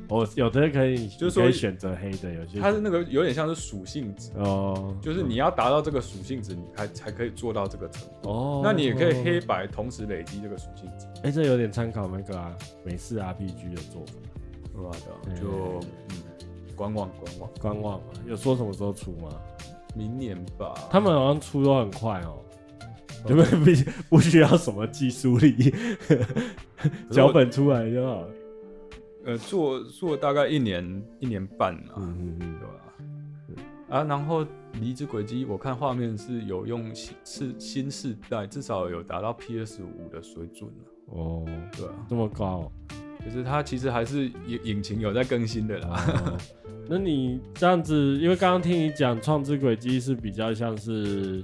哦，有的可以，就是说可以选择黑的，有些。它是那个有点像是属性值哦，就是你要达到这个属性值，你才才可以做到这个程度。哦，那你也可以黑白同时累积这个属性值。哎，这有点参考那个啊，美式 RPG 的做法，就嗯，观望观望观望嘛。有说什么时候出吗？明年吧。他们好像出都很快哦，因为不不需要什么技术力，脚本出来就好了。呃，做做大概一年一年半啊，嗯嗯嗯，对吧？啊，然后离子轨迹，我看画面是有用新是新世代，至少有达到 PS 五的水准哦，对啊，这么高，就是它其实还是引引擎有在更新的啦。哦、那你这样子，因为刚刚听你讲创之轨迹是比较像是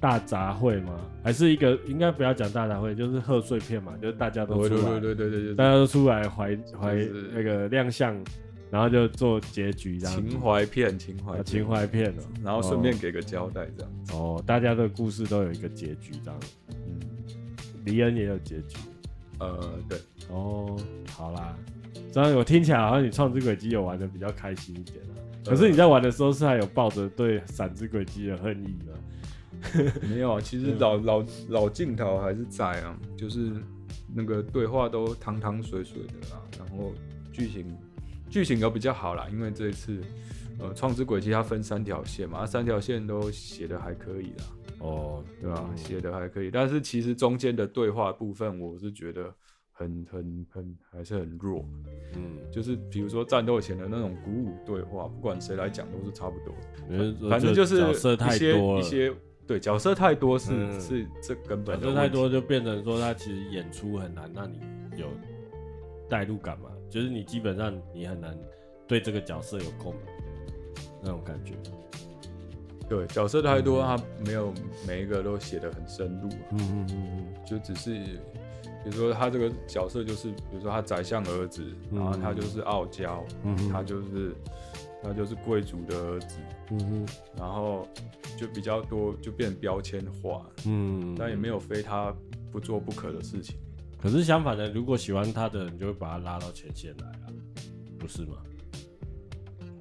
大杂烩吗？还是一个应该不要讲大杂烩，就是贺岁片嘛，就是大家都出来，对对对对对，大家都出来怀怀那个亮相。然后就做结局这样，情怀片，情怀情怀片哦，然后顺便给个交代这样。哦，大家的故事都有一个结局这样。嗯，黎恩也有结局。呃，对。哦，好啦，这样我听起来好像你创之轨迹有玩的比较开心一点啊。可是你在玩的时候是还有抱着对闪之轨迹的恨意吗？没有啊，其实老老老镜头还是在啊，就是那个对话都汤汤水水的啦，然后剧情。剧情都比较好啦，因为这一次，呃，创之轨迹它分三条线嘛，三条线都写的还可以啦。哦，对啊？写的还可以，但是其实中间的对话部分，我是觉得很很很还是很弱。嗯，就是比如说战斗前的那种鼓舞对话，不管谁来讲都是差不多。反正就是一些一些对角色太多是、嗯、是这根本角色太多就变成说他其实演出很难让你有代入感嘛。就是你基本上你很难对这个角色有共鸣那种感觉，对，角色太多，他没有每一个都写得很深入，嗯嗯嗯嗯，就只是比如说他这个角色就是，比如说他宰相儿子，然后他就是傲娇，嗯，他就是他就是贵族的儿子，嗯哼，然后就比较多就变标签化，嗯，但也没有非他不做不可的事情。可是相反的，如果喜欢他的人，就会把他拉到前线来啊，不是吗？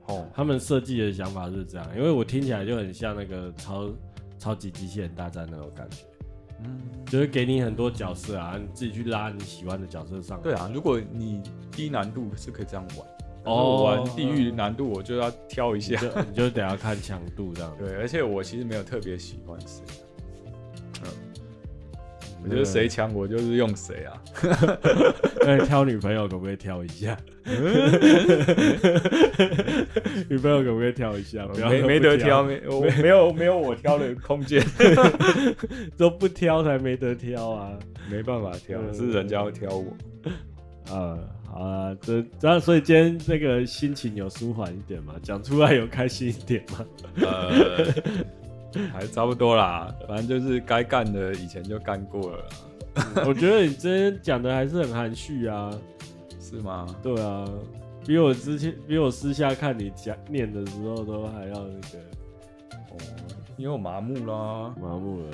哦，他们设计的想法是这样，因为我听起来就很像那个超超级机器人大战那种感觉，嗯，就是给你很多角色啊，你自己去拉你喜欢的角色上。对啊，如果你低难度是可以这样玩，哦，玩地狱难度我就要挑一下，你就，你就得要看强度这样。对，而且我其实没有特别喜欢谁。我觉得谁强，我就是用谁啊。那挑女朋友可不可以挑一下？女朋友可不可以挑一下？没没得挑，没 我没有没有我挑的空间，都不挑才没得挑啊！没办法挑，是人家要挑我。呃，好啊，这这样，所以今天这个心情有舒缓一点嘛？讲出来有开心一点嘛？呃。还差不多啦，反正就是该干的以前就干过了。我觉得你今天讲的还是很含蓄啊，是吗？对啊，比我之前比我私下看你讲念的时候都还要那个。哦，因为我麻木啦，麻木了。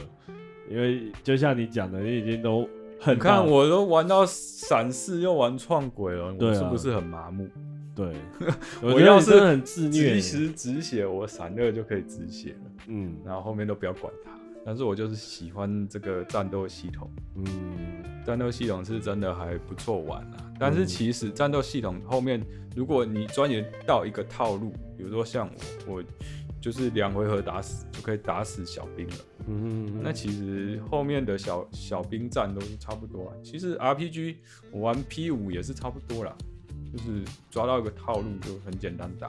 因为就像你讲的，你已经都很，你看我都玩到闪四又玩创鬼了，我是不是很麻木？对，我要是很自虐，及时止血，我闪二就可以止血了。嗯，然后后面都不要管它。但是我就是喜欢这个战斗系统。嗯，战斗系统是真的还不错玩啊。但是其实战斗系统后面，如果你钻研到一个套路，比如说像我，我就是两回合打死就可以打死小兵了。嗯，那其实后面的小小兵战都是差不多啊。其实 RPG 我玩 P 五也是差不多啦。就是抓到一个套路就很简单打。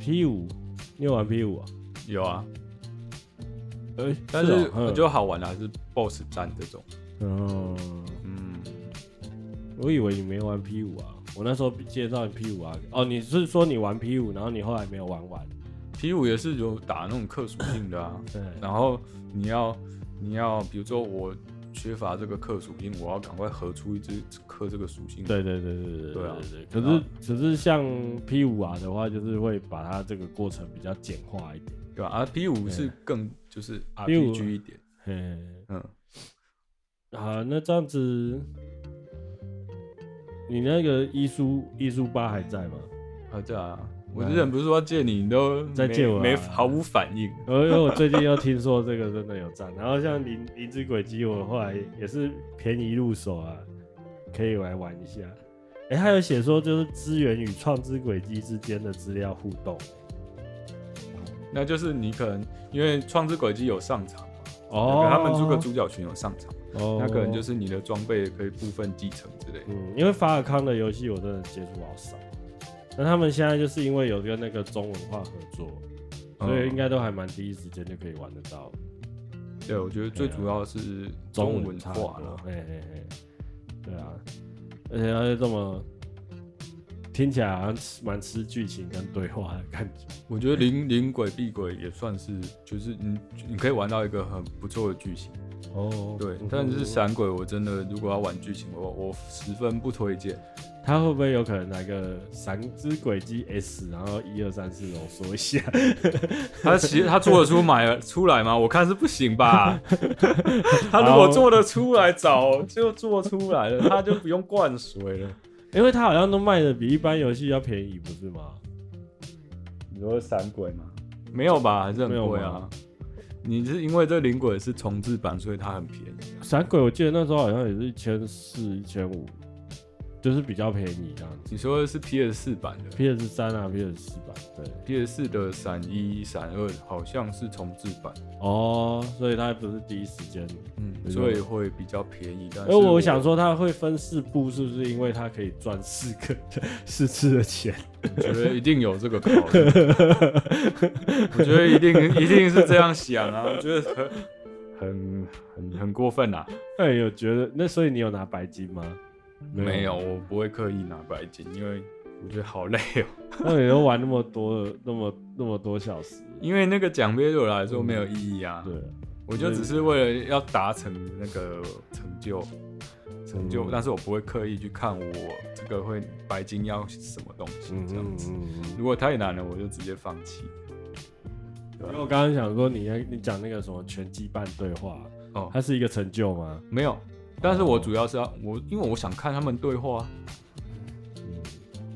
P 五，你有玩 P 五啊？有啊。呃、欸，但是我觉得好玩的还是 BOSS 战这种。嗯嗯。我以为你没玩 P 五啊，我那时候介绍你 P 五啊。哦，你是说你玩 P 五，然后你后来没有玩完？P 五也是有打那种克属性的啊。对。然后你要你要，比如说我。缺乏这个克属性，我要赶快合出一只克这个属性。对对对对对对啊！可是可是像 P 五啊的话，就是会把它这个过程比较简化一点，对吧？而 P 五是更就是 RPG 一点。嗯，好，那这样子，你那个伊苏伊苏八还在吗？还在啊。我之前不是说借你，你都在借我，没毫无反应。因为我最近又听说这个真的有赞，然后像灵灵之轨迹，我后来也是便宜入手啊，可以来玩一下。哎、欸，他有写说就是资源与创之轨迹之间的资料互动，那就是你可能因为创之轨迹有上场嘛，哦，他们这个主角群有上场，哦，那可能就是你的装备可以部分继承之类的。嗯，因为法尔康的游戏我真的接触好少，那他们现在就是因为有跟那个中文化合作，所以应该都还蛮第一时间就可以玩得到。对，我觉得最主要是中文化了，嘿嘿嘿，对啊。而且它是这么听起来好像蛮吃剧情跟对话的感觉。我觉得灵灵鬼闭鬼也算是，就是你你可以玩到一个很不错的剧情。哦，对，但是闪鬼我真的如果要玩剧情，我我十分不推荐。他会不会有可能来个闪之轨迹 S，然后一二三四，我说一下。他其实他做得出买 出来吗？我看是不行吧。他如果做得出来，早就做出来了，他就不用灌水了。因为他好像都卖的比一般游戏要便宜，不是吗？你说闪鬼吗？没有吧，还是很贵啊。你是因为这灵鬼是重置版，所以它很便宜。闪鬼我记得那时候好像也是一千四、一千五。就是比较便宜这样子。你说的是 PS 四版的？PS 三啊，PS 四版。对，PS 四的闪一、闪二好像是重置版。哦，所以它不是第一时间，嗯，所以会比较便宜。但是我，我想说，它会分四部，是不是因为它可以赚四个 四次的钱？我觉得一定有这个考虑。我觉得一定一定是这样想啊，我觉得很很很很过分啊。哎，有觉得那所以你有拿白金吗？没有，我不会刻意拿白金，因为我觉得好累哦。那你都玩那么多，那么那么多小时，因为那个奖杯对我来说没有意义啊。对，我就只是为了要达成那个成就，成就，但是我不会刻意去看我这个会白金要什么东西这样子。如果太难了，我就直接放弃。因为我刚刚想说，你你讲那个什么拳击半对话，哦，它是一个成就吗？没有。但是我主要是要我，因为我想看他们对话，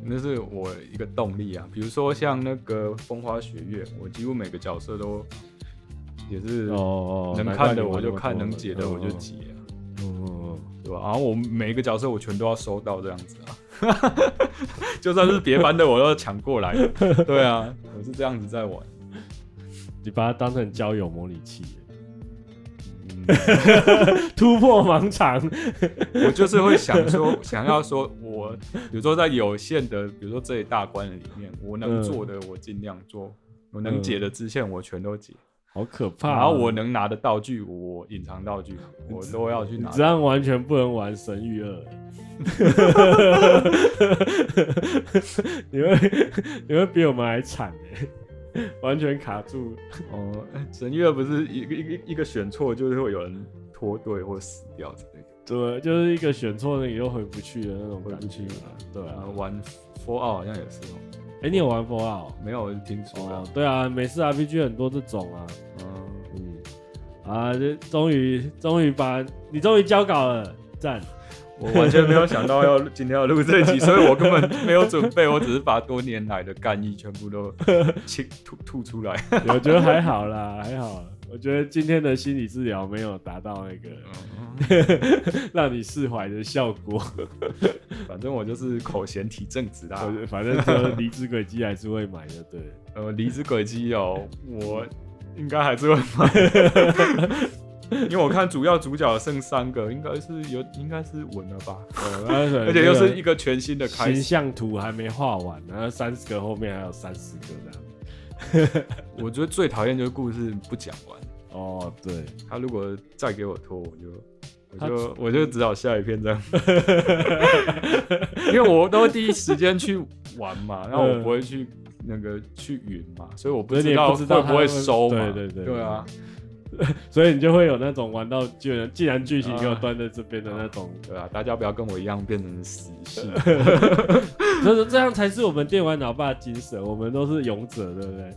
那是我一个动力啊。比如说像那个风花雪月，我几乎每个角色都也是哦，能看的我就看，能解的我就解啊，嗯，对吧？然后我每一个角色我全都要收到这样子啊，就算是别班的我都要抢过来，对啊，我是这样子在玩，你把它当成交友模拟器。突破盲场，我就是会想说，想要说，我比如说在有限的，比如说这一大关里面，我能做的我尽量做，嗯、我能解的支线我全都解，好可怕、啊。然后我能拿的道具，我隐藏道具，我都要去拿。这样完全不能玩神域二，你会你会比我们还惨哎。完全卡住哦！神乐不是一个一个一个选错，就是会有人脱队或死掉之类的。对，就是一个选错，你又回不去的那种感觉。回不去了。对啊，玩 Fallout 好像也是哦。哎，你有玩 Fallout？没有，听说哦，对啊，美式 RPG 很多这种啊。嗯嗯。啊，这终于终于把你终于交稿了，赞。我完全没有想到要今天要录这一集，所以我根本没有准备，我只是把多年来的干意全部都清吐吐出来。我觉得还好啦，还好。我觉得今天的心理治疗没有达到那个 让你释怀的效果。反正我就是口嫌体正直啦，反正就离子轨迹还是会买的，对。呃，离子轨迹哦，我应该还是会买。因为我看主要主角剩三个，应该是有，应该是稳了吧？哦，而且又是一个全新的开始，形象图还没画完，然后三十个后面还有三十个这样。我觉得最讨厌就是故事不讲完。哦，对，他如果再给我拖，我就我就我就只好下一篇这样。因为我都会第一时间去玩嘛，然后我不会去那个去云嘛，所以我不知道会不会收嘛。对对对，对啊。所以你就会有那种玩到既然既然剧情又端在这边的那种，对啊，大家不要跟我一样变成死士，所以这样才是我们电玩老爸精神，我们都是勇者，对不对？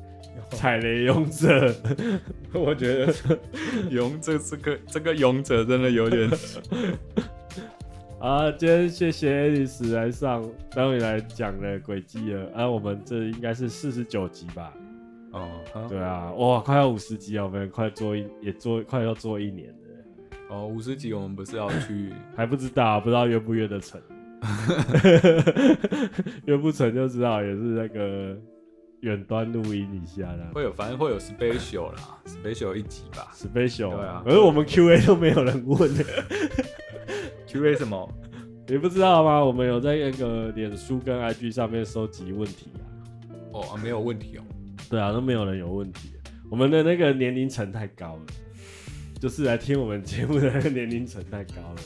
踩雷勇者，我觉得勇者这个这个勇者真的有点啊。今天谢谢爱丽丝来上，终于来讲了轨迹了，啊，我们这应该是四十九集吧。哦，对啊，哇，快要五十集啊，我们快做一也做快要做一年了。哦，五十集我们不是要去，还不知道，不知道约不约得成。约不成就知道也是那个远端录音一下啦，会有反正会有 special 啦，special 一集吧，special 对啊，可是我们 Q A 都没有人问，Q A 什么？你不知道吗？我们有在那个脸书跟 I G 上面收集问题啊。哦啊，没有问题哦。对啊，都没有人有问题。我们的那个年龄层太高了，就是来听我们节目的那个年龄层太高了。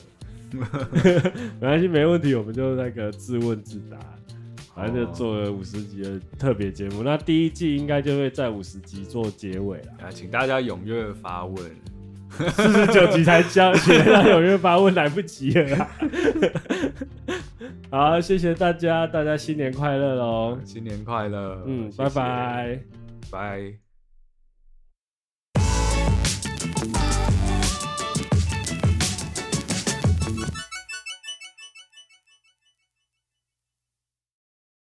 没关系，没问题，我们就那个自问自答，反正就做了五十集的特别节目。那第一季应该就会在五十集做结尾了。啊，请大家踊跃发问。四十九集才交，现在踊跃发问来不及了啦。好，谢谢大家，大家新年快乐喽！新年快乐，嗯，谢谢拜拜，拜。